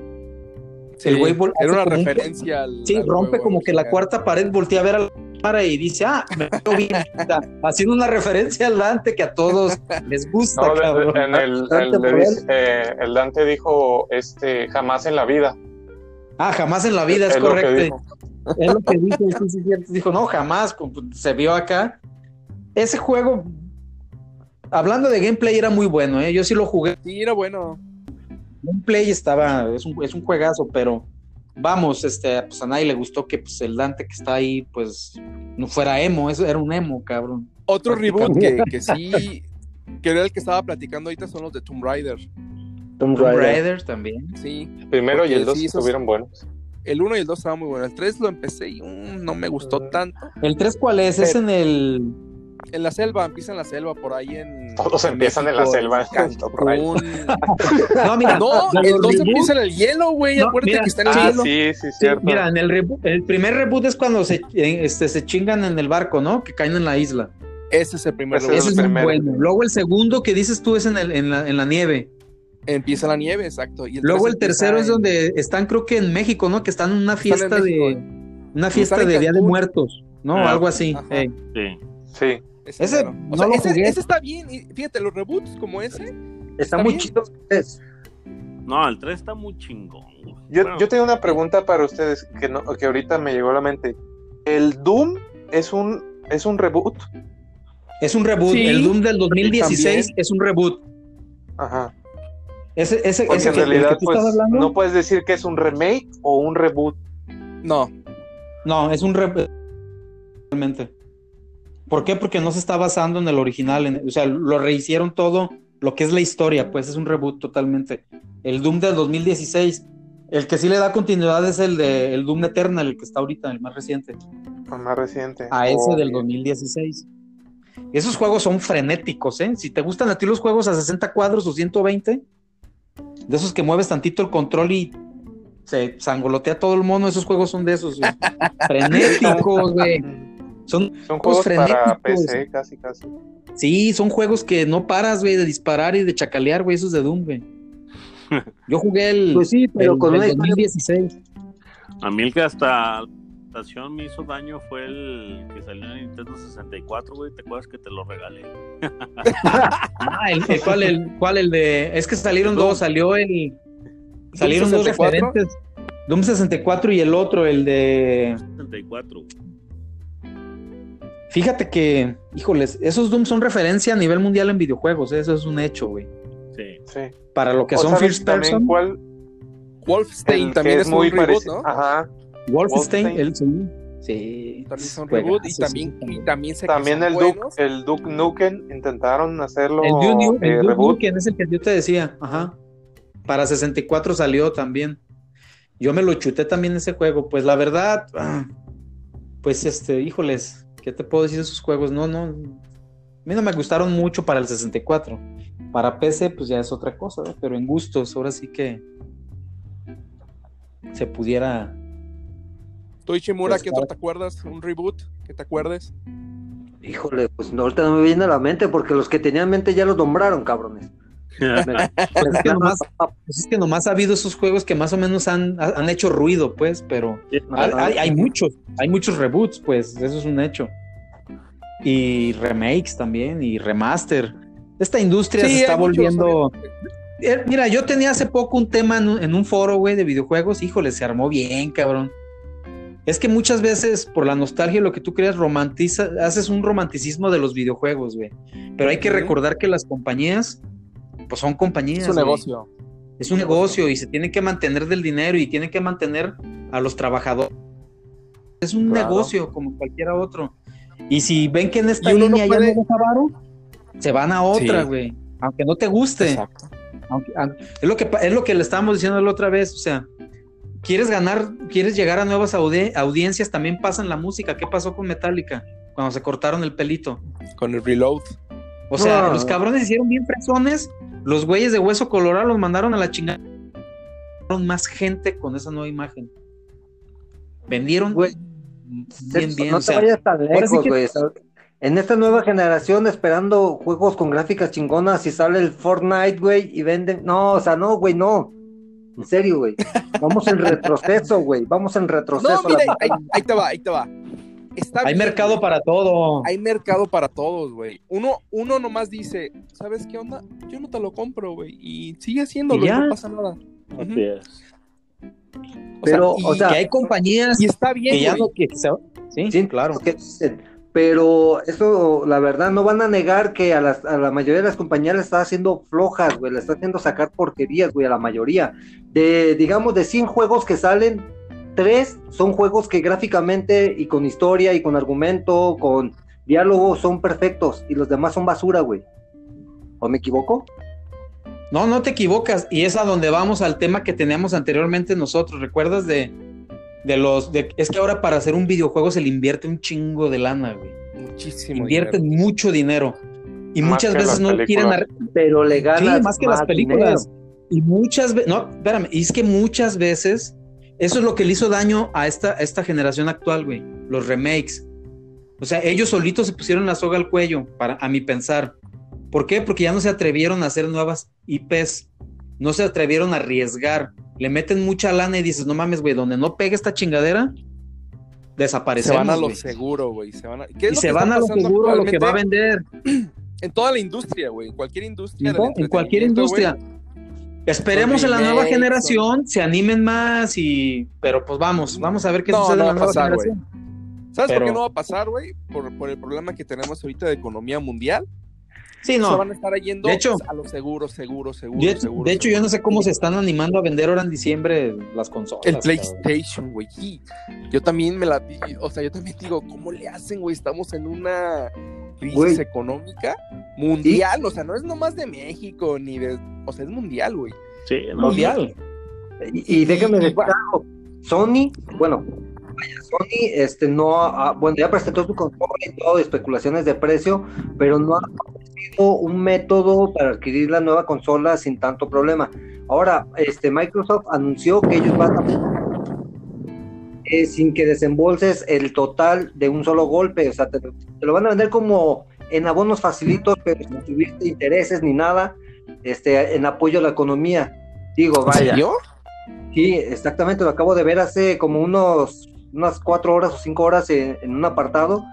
Sí, El güey era una un- referencia al. Sí, al rompe como que la cuarta pared, voltea a ver a la cámara y dice, ah, me veo bien, haciendo una referencia al Dante que a todos les gusta, No, de- de- cabrón. en el, Dante el, le por dice- eh, el Dante dijo este jamás en la vida. Ah, jamás en la vida es, correcto. Es lo que dijo, sí, sí, cierto. Dijo, no, jamás, se vio acá. Ese juego, hablando de gameplay, era muy bueno, ¿eh? Yo sí lo jugué. Sí, era bueno. Gameplay estaba, es un, es un juegazo, pero vamos, este, pues a nadie le gustó que pues, el Dante que está ahí, pues, no fuera emo, eso era un emo, cabrón. Otro reboot que, sí, que era el que estaba platicando ahorita, son los de Tomb Raider. Tomb Tomb Raider. También. Sí, Primero y el dos sí, esos- estuvieron buenos. El 1 y el 2 estaban muy buenos. El 3 lo empecé y mm, no me gustó tanto. ¿El 3 cuál es? Es Eh, en el... En la selva, empieza en la selva, por ahí en. Todos empiezan en la selva, Cancún. No, mira, No, el los 2 reboots- empieza en el hielo, güey. No, Acuérdate mira, que está en el Ah, hielo. sí, sí, Sí, cierto. mira, en el, reboot- el primer reboot es cuando se, eh, este, se chingan en el barco, ¿no? Que caen en la isla. Ese es el primer Ese reboot. Ese el es muy primero. bueno. Luego el segundo que dices tú es en, el- en, la, en la nieve. Empieza la nieve, exacto. Y Luego el tercero es en- donde están, creo que en México, ¿no? Que están en una en fiesta de una fiesta de Día de. Muertos, ¿no? Ah, Algo así. Sí. Sí. Ese, Ese no o sea, lo ese, jugué. ese está bien. Fíjate, los reboots como ese. Está ¿Está muy chido. Es- No, el 3 está muy chingón. Yo, Bueno, yo tengo una pregunta para ustedes que, no, que ahorita me llegó a la mente. ¿El Doom es un, es un reboot? Es un reboot. Sí, el Doom del 2016 también. es un reboot. Ajá. Ese, ese, Porque ese en que, el que realidad tú pues, estás hablando. no puedes decir que es un remake o un reboot. No. No, es un reboot. Realmente. ¿Por qué? Porque no se está basando en el original. en- o sea, lo rehicieron todo lo que es la historia, pues es un reboot totalmente. El Doom del 2016. El que sí le da continuidad es el de el Doom Eternal, el que está ahorita, el más reciente. El más reciente. A ese Oh, del bien. 2016. Esos juegos son frenéticos, ¿eh? Si te gustan a ti los juegos a 60 cuadros o 120, de esos que mueves tantito el control y se sangolotea todo el mono, esos juegos son de esos, güey. frenéticos, güey. Son, Son juegos para frenéticos. PC, casi, casi. sí, son juegos que no paras, güey, de disparar y de chacalear, güey, esos de Doom, güey. Yo jugué el, Pues sí, pero el con historia 2016. A mí el que hasta presentación me hizo daño fue el que salió en Nintendo 64, güey. ¿Te acuerdas que te lo regalé? Ah, el, el cual, el cual, el de. Es que salieron Doom. dos, salió el. Salieron dos 64. referentes. Doom 64 y el otro, el de. 64. Fíjate que, híjoles, esos Doom son referencia a nivel mundial en videojuegos, ¿eh? eso es un hecho, güey. Sí. Sí. Para lo que ¿O son sabes first person, cuál? Wolfenstein El también es, muy un reboot, parecido. ¿no? Ajá. Wolfenstein, Wolfenstein. el sí. Sí. También son reboot y sí, también, sí. y también el Duke, el Duke Nukem intentaron hacerlo El Duke, eh, el Duke reboot. Nukem es el que yo te decía, ajá. Para 64 salió también. Yo me lo chuté también ese juego. Pues la verdad, pues este, híjoles, ¿qué te puedo decir de esos juegos? No, no. A mí no me gustaron mucho para el 64. Para PC, pues ya es otra cosa, ¿no? pero en gustos, ahora sí que se pudiera. Tú, Ishimura, Pues, ¿qué otro te acuerdas? ¿Un reboot? ¿Que te acuerdes? Híjole, pues no, ahorita no me viene a la mente porque los que tenían en mente ya los nombraron, cabrones. Pues es, que nomás, pues es que nomás ha habido esos juegos que más o menos han, han hecho ruido, pues, pero hay, hay- hay muchos, hay muchos reboots, pues, eso es un hecho. Y remakes también, y remaster. Esta industria Sí, se está volviendo. Eh, Mira, yo tenía hace poco un tema en un, en un foro, güey, de videojuegos. Híjole, se armó bien, cabrón. Es que muchas veces, por la nostalgia, lo que tú creas, romantiza, haces un romanticismo de los videojuegos, güey. Pero hay que recordar que las compañías, pues son compañías. Es un güey. negocio. Es un negocio y se tiene que mantener del dinero y tiene que mantener a los trabajadores. Es un Claro. negocio como cualquiera otro. Y si ven que en esta uno no línea puede- ya no se van a otra, Sí. güey. Aunque no te guste. Exacto. Aunque- es, lo que, es lo que le estábamos diciendo la otra vez. O sea, quieres ganar, quieres llegar a nuevas audi- audiencias, también pasa en la música. ¿Qué pasó con Metallica? Cuando se cortaron el pelito. Con el reload. O sea, No. los cabrones hicieron bien fresones. Los güeyes de hueso colorado los mandaron a la chingada. Más gente con esa nueva imagen. Vendieron Güey, bien, bien. no o te vayas tan sí lejos, que- güey. En esta nueva generación, esperando juegos con gráficas chingonas, y sale el Fortnite, güey, y venden. No, o sea, no, güey, no. En serio, güey. Vamos en retroceso, güey. Vamos en retroceso. No, ahí, ahí te va, ahí te va. Está hay bien, mercado güey. para todo. Hay mercado para todos, güey. Uno, uno nomás dice, ¿sabes qué onda? Yo no te lo compro, güey. Y sigue haciéndolo, Y ya. no pasa nada. Es. O Pero, y, o sea, que hay compañías y está bien, que ya güey. no que se- sí, Sí, claro. que. Pero eso, la verdad, no van a negar que a, las- a la mayoría de las compañías le está haciendo flojas, güey, le está haciendo sacar porquerías, güey, a la mayoría. De, digamos, de 100 juegos que salen, tres son juegos que gráficamente y con historia y con argumento, con diálogo, son perfectos y los demás son basura, güey. ¿O me equivoco? No, no te equivocas. Y es a donde vamos al tema que teníamos anteriormente nosotros. ¿Recuerdas de, de los... De, es que ahora para hacer un videojuego se le invierte un chingo de lana, güey. Muchísimo Invierten dinero. mucho dinero. Y Más muchas veces no quieren... películas. ar- Pero le ganas Sí, más que las películas. dinero. Y muchas veces... No, espérame. Y es que muchas veces... Eso es lo que le hizo daño a esta, a esta generación actual, güey. Los remakes. O sea, ellos solitos se pusieron la soga al cuello, para, a mi pensar. ¿Por qué? Porque ya no se atrevieron a hacer nuevas IPs. No se atrevieron a arriesgar. Le meten mucha lana y dices, no mames, güey, donde no pegue esta chingadera, Se desaparecemos. van a lo seguro, güey. Se van a... ¿Qué es Y lo se que van a lo seguro, lo que va a vender. En toda la industria, güey. En cualquier industria. ¿no? En cualquier industria. Esperemos en la nueva generación, se animen más y... Pero pues vamos, vamos a ver qué No, sucede no en va la nueva pasar, güey. generación. ¿Sabes por qué no va a pasar, güey? Por, por el problema que tenemos ahorita de economía mundial. Sí, Se no. van a estar yendo De hecho- a lo seguro, seguro, seguro, De, seguro. de hecho, yo no sé cómo se están animando a vender ahora en diciembre las consolas. El. PlayStation, güey. Yo también me la o sea, yo también digo, ¿cómo le hacen, güey? Estamos en una crisis Güey. económica mundial, o sea, no es nomás de México ni de, o sea, es mundial, güey. Sí, no, Mundial. Y, y déjame decir algo, Sony, bueno, vaya, Sony, este, no, ha- bueno, ya presentó su consola y todo, especulaciones de precio, pero no ha un método para adquirir la nueva consola sin tanto problema. Ahora, este, Microsoft anunció que ellos van a eh, sin que desembolses el total de un solo golpe, o sea, te, te lo van a vender como en abonos facilitos, pero sin subirte intereses ni nada, este, en apoyo a la economía. Digo, ¿En vaya. serio? Sí, exactamente, lo acabo de ver hace como unos unas cuatro horas o cinco horas en, en un apartado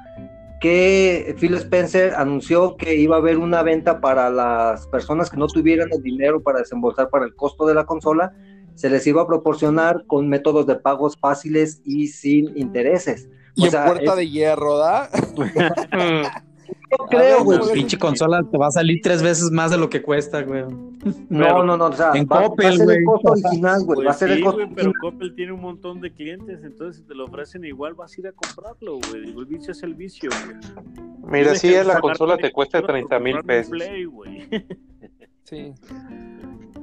que Phil Spencer anunció que iba a haber una venta para las personas que no tuvieran el dinero para desembolsar para el costo de la consola, se les iba a proporcionar con métodos de pagos fáciles y sin intereses. Y O en sea, puerta es- de hierro, ¿da? No creo, güey. Pues, pinche consola te va a salir tres veces más de lo que cuesta, güey. No, no, no, o sea, En va, va a Coppel, ser el costo original, güey, Pues va a ser el sí, costo güey, pero. Coppel tiene un montón de clientes, entonces si te lo ofrecen igual vas a ir a comprarlo, güey. El vicio es el vicio, güey. Mira, si es la consola te cuesta dinero por 30 mil pesos. Play. Sí.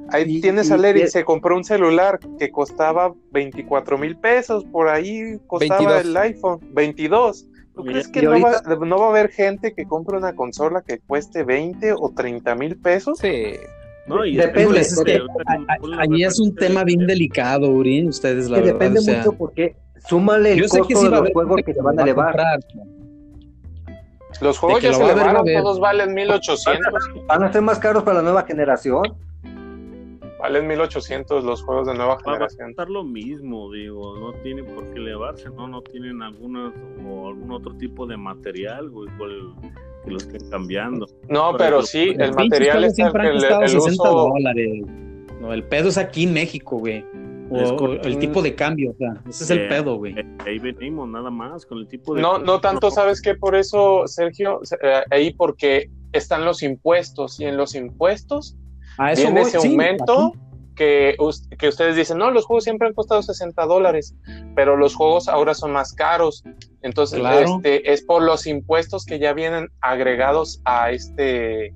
Ahí Y- tienes y- a Larry, y- se compró un celular que costaba 24 mil pesos, por ahí costaba 22. el iPhone, 22. ¿Tú crees que no, va, no va a haber gente que compre una consola que cueste 20 o 30 mil pesos? Sí. No, y Depende, es que ahí es un tema bien delicado, Uri, ustedes la que verdad. depende o sea, mucho porque súmale el yo sé que costo sí de los juegos que se lo van a va elevar. Los juegos que ya lo se elevaron, todos valen 1800. Van a ser más caros para la nueva generación. Valen 1800 los juegos de nueva Va a generación. costar lo mismo, digo, no tiene por qué elevarse, no, no tienen alguna o algún otro tipo de material, güey, el- que lo estén cambiando. No, Pero sí, el pinches material está el, el, el 60 uso. dólares. No, el pedo es aquí en México, güey. O, Es el tipo de cambio, o sea, ese es el Eh, pedo, güey. eh, ahí venimos, nada más, con el tipo de... No, no tanto, ¿sabes qué? Por eso, Sergio, eh, ahí porque están los impuestos y en los impuestos A eso viene voy, ese sí, aumento que, que ustedes dicen, no, los juegos siempre han costado 60 dólares, pero los juegos ahora son más caros. Entonces, Claro. este, es por los impuestos que ya vienen agregados a este,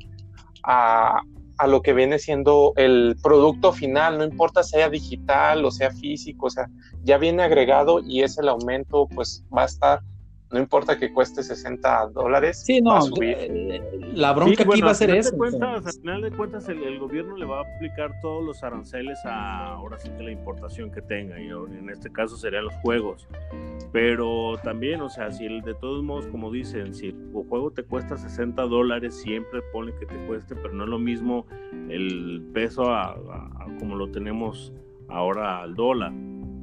a, a lo que viene siendo el producto final, no importa sea digital o sea físico, o sea, ya viene agregado y es el aumento, pues va a estar, no importa que cueste 60 dólares, Sí, va a no, subir. eh, la bronca Sí, aquí bueno, va a ser eso. cuentas, al final de cuentas, el, el gobierno le va a aplicar todos los aranceles a ahora sí que la importación que tenga, y en este caso serían los juegos. Pero también, o sea, si el de todos modos, como dicen, si el juego te cuesta 60 dólares, siempre pone que te cueste, pero no es lo mismo el peso a, a- a como lo tenemos ahora al dólar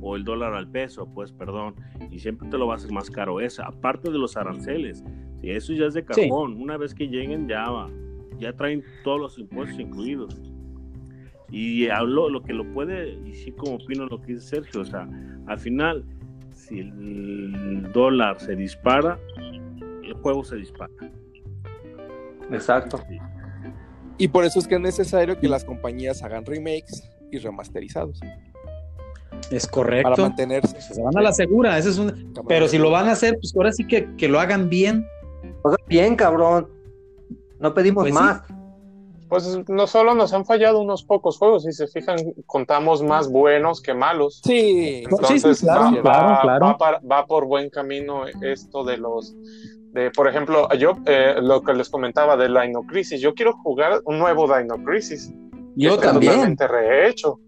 o el dólar al peso, pues perdón, y siempre te lo va a hacer más caro esa, aparte de los aranceles. Sí, eso ya es de Sí. cajón. Una vez que lleguen ya va, ya traen todos los impuestos incluidos. Y hablo lo que lo puede, y sí como opino lo que dice Sergio, o sea, al final, si el dólar se dispara, el juego se dispara. Exacto. Y por eso es que es necesario que las compañías hagan remakes y remasterizados Es para correcto. mantenerse. Se van a la segura, ese es un... Pero si lo van a hacer, pues ahora sí que, que lo hagan bien. O sea, bien, cabrón. No pedimos Pues sí. más. Pues no solo nos han fallado unos pocos juegos, si se fijan, contamos más buenos que malos. Sí, Sí, sí, claro, va, claro, va- claro. va para- va por buen camino esto de los, de, por ejemplo, yo eh, lo que les comentaba de Dino Crisis, yo quiero jugar un nuevo Dino Crisis. Yo también. Totalmente rehecho.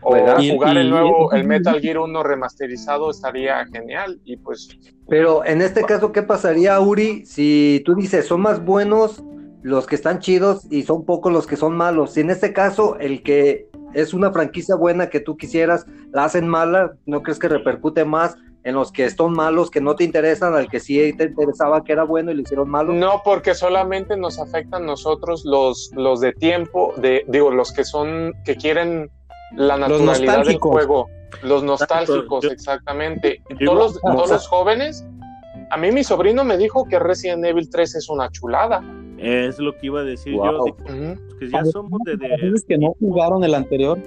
O jugar Y- el y- nuevo, el Metal Gear 1 remasterizado estaría genial. Y pues, Pero en este caso, ¿qué pasaría, Uri, si tú dices son más buenos los que están chidos y son pocos los que son malos? Si en este caso el que es una franquicia buena que tú quisieras, la hacen mala, ¿no crees que repercute más en los que son malos, que no te interesan, al que sí te interesaba que era bueno y lo hicieron malo? no, porque solamente nos afectan nosotros los, los de tiempo, de, digo, los que son, que quieren la naturalidad del juego. Los nostálgicos, Yo- exactamente. yo- Todos, los, todos los jóvenes. A mí mi sobrino me dijo que Resident Evil 3 es una chulada. Es lo que iba a decir Wow. yo, digo, Ujú. que ya somos de, de- que no jugaron el anterior.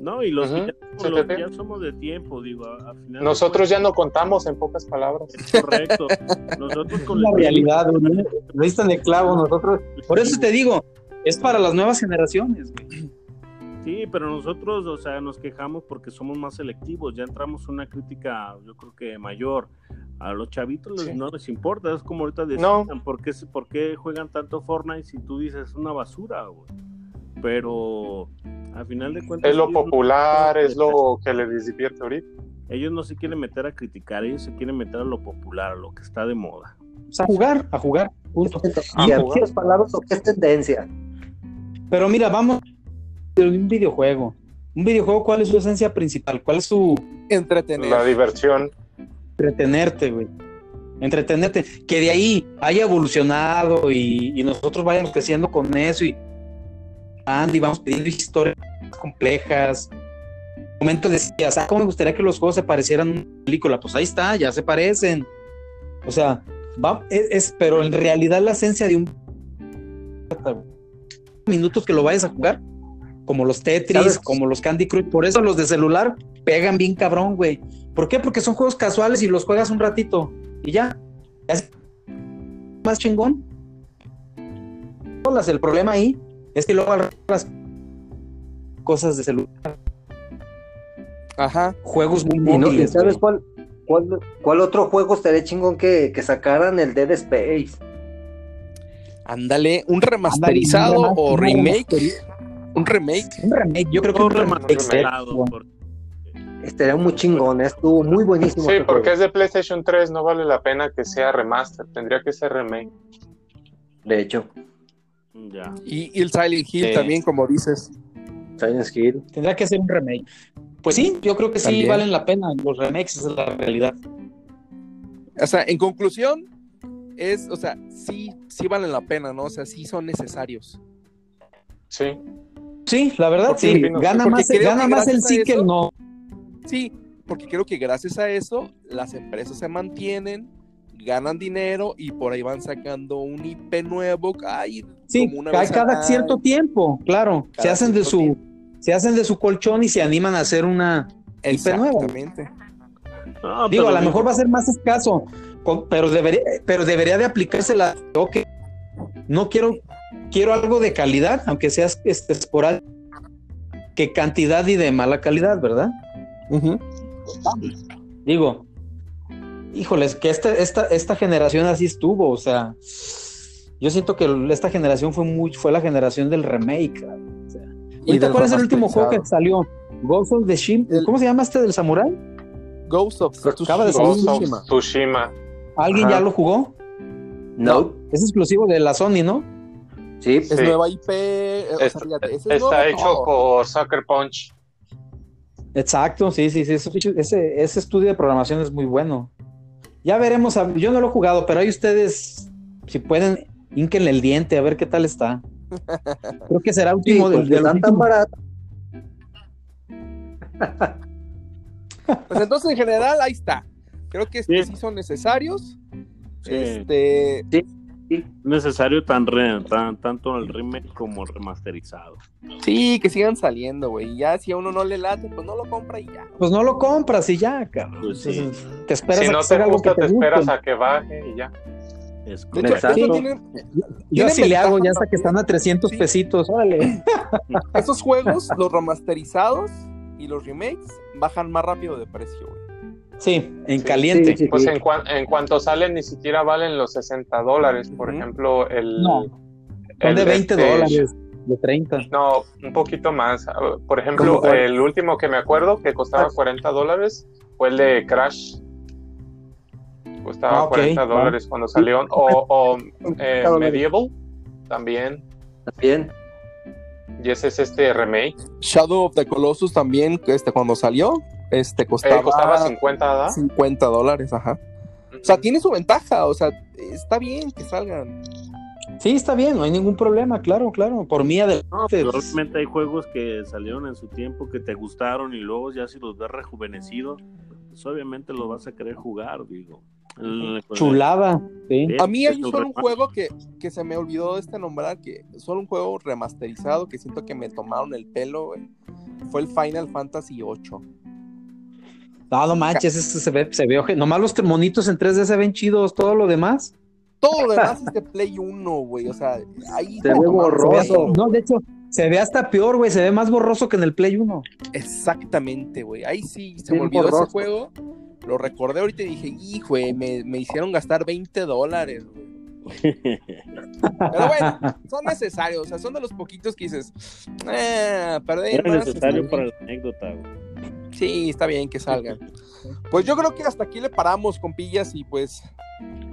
no, y los, que Ujú. ya, los que ya somos de tiempo, digo, a- al final Nosotros ya no contamos en pocas palabras. Es correcto. Nosotros con la el- realidad. Lo diste en el clavo nosotros. Por eso te digo, es para las nuevas generaciones, güey. Sí, pero nosotros, o sea, nos quejamos porque somos más selectivos. Ya entramos en una crítica, yo creo que mayor. A los chavitos les- no les importa. Es como ahorita No. decían, ¿por, qué, ¿por qué juegan tanto Fortnite si tú dices es una basura, güey? Pero al final de cuentas. Es lo no- popular, es lo que les divierte ahorita. Ellos no se quieren meter a criticar, ellos se quieren meter a lo popular, a lo que está de moda. O sea, a jugar, a jugar. Punto. Y Ah, en jugar. palabras, que es tendencia. Pero mira, vamos de un videojuego. Un videojuego, ¿cuál es su esencia principal? ¿Cuál es su Entretener. La diversión. entretenerte, güey? Entretenerte. Que de ahí haya evolucionado y, y nosotros vayamos creciendo con eso y, y vamos pidiendo historias más complejas. En un momento decías, ah, ¿cómo me gustaría que los juegos se parecieran a una película? Pues ahí está, ya se parecen. O sea, va, es, es- pero en realidad la esencia de un minutos que lo vayas a jugar, como los Tetris, ¿Sabes? como los Candy Crush, por eso los de celular pegan bien cabrón, güey. ¿Por qué? Porque son juegos casuales y los juegas un ratito y ya. Es más chingón. Las- El problema ahí es que luego las cosas de celular, Ajá. juegos muy no, ¿y móviles, sabes cuál, cuál, cuál otro juego estaría chingón que, que sacaran el Dead Space? Ándale, un remasterizado un o remaster- remake. Un remake. Un remake, yo creo que un Un remake. porque estaría muy chingón, estuvo muy buenísimo. Sí, este porque juego. es de PlayStation 3, no vale la pena que sea remaster, tendría que ser remake. De hecho, Ya. Y, y el Silent Hill Sí. también, como dices. Silent Hill. Tendrá que ser un remake. Pues sí, yo creo que sí También. valen la pena. Los remakes esa es la realidad. O sea, en conclusión, es, o sea, sí, sí valen la pena, ¿no? O sea, sí son necesarios. Sí. Sí, la verdad Porque- sí. Gana más, que gana más el sí que el no. Sí, porque creo que gracias a eso las empresas se mantienen, ganan dinero y por ahí van sacando un IP nuevo. Ay, Sí, como una ca- vez cada cierto tiempo, claro. se hacen de su, tiempo. se hacen de su colchón y se animan a hacer una IP nueva. Exactamente. No, Digo, a lo mejor va a ser más escaso, con- pero debería, pero debería de aplicarse la ok, no quiero, quiero algo de calidad, aunque sea este, esporádico, que cantidad y de mala calidad, ¿verdad? Ujú. Digo, híjoles, que esta, esta, esta generación así estuvo, o sea, yo siento que esta generación fue muy, fue la generación del remake. o sea. Ahorita, del ¿Cuál es el último juego que salió? Ghost of the Shim, El- ¿cómo se llama este del Samurai? Ghost of Acaba de salir Ghost of Tsushima. Tsushima. ¿Alguien Ajá. ya lo jugó? No. Es exclusivo de la Sony, ¿no? Sí. Es Sí. nueva IP. eh, o sea, Está, fíjate, ese es está nuevo hecho por Sucker Punch. Exacto, sí, sí, sí. Ese, ese, ese estudio de programación es muy bueno. Ya veremos, a- yo no lo he jugado, pero ahí ustedes, si pueden, ínquenle el diente a ver qué tal está. Creo que será Sí, último del, porque del están tan baratos. Pues entonces, en general, ahí está. Creo que Sí. sí, son necesarios. Sí. Este, necesario tan, re- tan tanto el remake como el remasterizado. sí, que sigan saliendo, güey. Ya si a uno no le late, pues no lo compra y ya. Pues no lo compras y ya, cabrón. Pues sí. Entonces, te esperas Si a no que te algo gusta, que te te guste. esperas a que baje y ya. Es De hecho, tienen- Yo tienen así le hago, ya hasta que están a 300 Sí. pesitos, órale. esos juegos, los remasterizados y los remakes, bajan más rápido de precio. Sí, en Sí. caliente. Sí, sí, Pues en, cuan- en cuanto salen, ni siquiera valen los 60 dólares. Por ejemplo, el. No, el de 20 este, dólares, de 30. No, un poquito más. Por ejemplo, el último que me acuerdo que costaba Ah. 40 dólares fue el de Crash. Costaba Ah, ok, 40 va. dólares cuando salió. O, o, eh. Medieval también. También. Y ese es este remake. Shadow of the Colossus también, este, cuando salió, este Eh, costaba, costaba 50, ¿verdad? 50 dólares, ajá. O sea, tiene su ventaja, o sea, está bien que salgan. Sí, está bien, no hay ningún problema, claro, claro. Por mí, adelante. Pero Realmente hay juegos que salieron en su tiempo que te gustaron y luego ya si los ves rejuvenecidos, pues obviamente los vas a querer jugar, digo. Chulada, sí. A mí hay es solo un juego que, que se me olvidó este nombrar, que solo un juego remasterizado que siento que me tomaron el pelo, güey. Fue el Final Fantasy VIII. No, no manches, ese se ve, se ve oje- Nomás los monitos en 3D se ven chidos, todo lo demás. Todo lo demás es de Play 1, güey. O sea, ahí Se me ve borroso. No, de hecho, se ve hasta peor, güey, se ve más borroso que en el Play 1. Exactamente, güey. Ahí sí se me olvidó borroso. ese juego. Lo recordé ahorita y dije, hijo, me, me hicieron gastar 20 dólares, güey. Pero bueno, son necesarios, o sea, son de los poquitos que dices, eh, perder Era necesario está para bien". la anécdota, güey. Sí, está bien que salgan. Pues yo creo que hasta aquí le paramos, compillas, y pues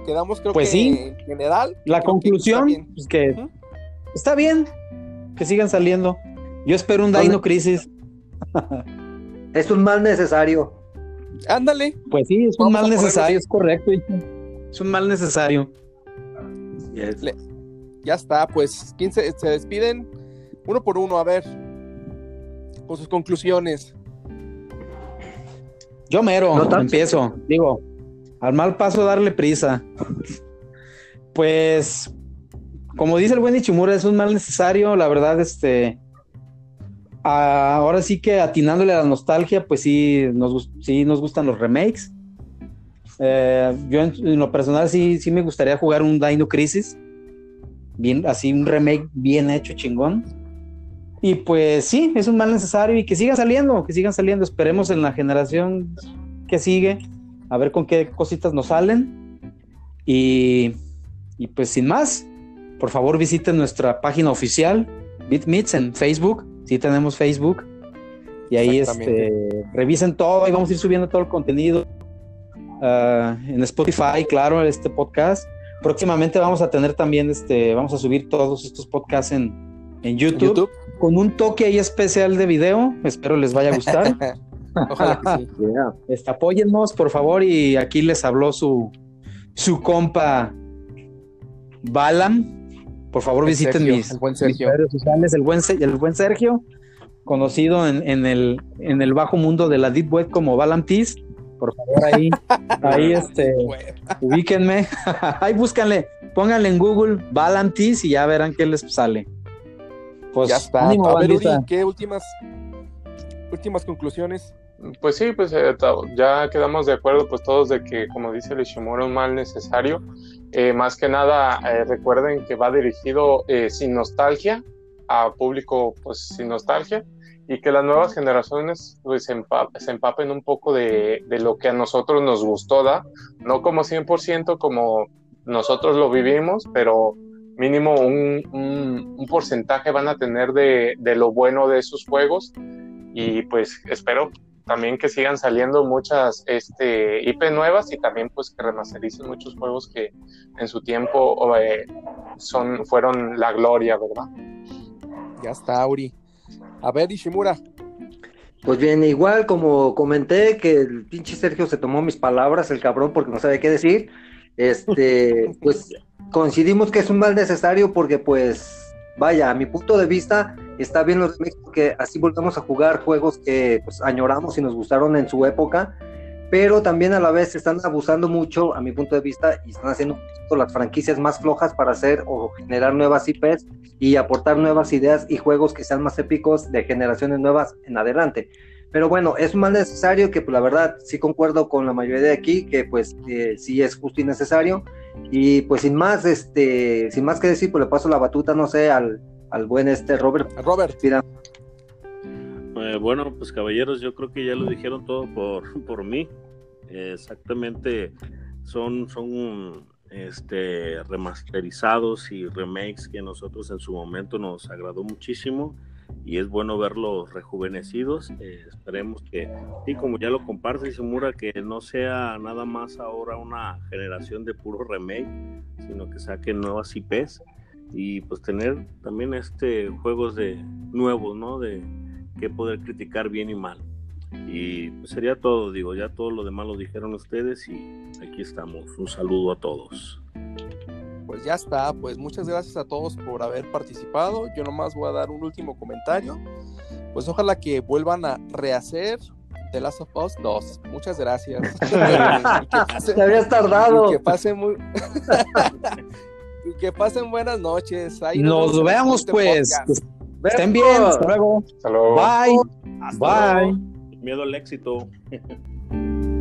quedamos, creo Pues que sí. en general. La que conclusión, está bien. pues que Ujú. está bien que sigan saliendo. Yo espero un. Dino Crisis. Es un mal necesario. Ándale, Pues sí, es un Vamos mal necesario, es correcto. Es un mal necesario. ya está, pues, ¿quién se, se despiden? Uno por uno, a ver, con sus conclusiones. Yo mero, No empiezo. Digo, al mal paso darle prisa. Pues, como dice el buen Ichimura, es un mal necesario. La verdad, este. ah, ahora sí que atinándole a la nostalgia, pues sí nos, sí nos gustan los remakes. Eh, yo en, en lo personal sí, sí me gustaría jugar un Dino Crisis. Bien, así un remake bien hecho, chingón. Y pues sí, es un mal necesario y que siga saliendo, que sigan saliendo. Esperemos en la generación que sigue, a ver con qué cositas nos salen. Y, y pues sin más, por favor visiten nuestra página oficial, BitMeets en Facebook, sí tenemos Facebook. Y ahí este, revisen todo y vamos a ir subiendo todo el contenido ah, en Spotify, claro, este podcast. Próximamente vamos a tener también, este, vamos a subir todos estos podcasts en, en YouTube, con un toque ahí especial de video. Espero les vaya a gustar. Ojalá que sí. Este, apóyennos, por favor, y aquí les habló su, su compa Balam. Por favor, visiten mis, redes sociales, el buen, el buen Sergio, conocido en, el, en el bajo mundo de la Deep Web como Balam Tees. Por favor, ahí, ahí este, ubíquenme. ahí búscanle, pónganle en Google Balam Tees y ya verán qué les sale. Pues ya está. ¿qué últimas, últimas conclusiones? Pues sí, pues eh, ya quedamos de acuerdo pues todos de que como dice el Ishimura un mal necesario. Eh, más que nada eh, recuerden que va dirigido sin nostalgia a público pues sin nostalgia y que las nuevas generaciones pues se, empapen un poco de, de, lo que a nosotros nos gustó, ¿da? No como 100% como nosotros lo vivimos, pero mínimo un, un, un porcentaje van a tener de, de lo bueno de esos juegos y pues espero también que sigan saliendo muchas este, IP nuevas y también pues que remastericen muchos juegos que en su tiempo eh, son, fueron la gloria, ¿verdad? Ya está, Uri. A ver, Ishimura. Pues bien, igual como comenté que el pinche Sergio se tomó mis palabras, el cabrón, porque no sabe qué decir, este, pues coincidimos que es un mal necesario porque pues, vaya, a mi punto de vista, está bien los remakes porque así volvemos a jugar juegos que pues, añoramos y nos gustaron en su época, pero también a la vez están abusando mucho, a mi punto de vista, y están haciendo las franquicias más flojas para hacer o generar nuevas IPs y aportar nuevas ideas y juegos que sean más épicos de generaciones nuevas en adelante. Pero bueno, es más necesario que pues, la verdad sí concuerdo con la mayoría de aquí que pues eh, sí es justo y necesario. Y pues sin más, este, sin más que decir, pues le paso la batuta, no sé, al, al buen este Robert. Robert. Eh, bueno, pues caballeros, yo creo que ya lo dijeron todo por, por mí. exactamente, son, son este, remasterizados y remakes que nosotros en su momento nos agradó muchísimo y es bueno verlos rejuvenecidos. Eh, esperemos que, y como ya lo comparte Simura, que no sea nada más ahora una generación de puro remake, sino que saquen nuevas IPs y pues tener también este juegos de nuevos, ¿no? De que poder criticar bien y mal. Y pues sería todo, digo, ya todo lo demás lo dijeron ustedes y aquí estamos. Un saludo a todos. Pues ya está, pues muchas gracias a todos por haber participado. Yo nomás voy a dar un último comentario. Pues ojalá que vuelvan a rehacer The Last of Us 2. Muchas gracias. Te habías tardado. que pase muy que pasen buenas noches. nos, vemos este pues. Estén bien. Hasta luego. Hasta luego. Bye. Bye. Miedo al éxito.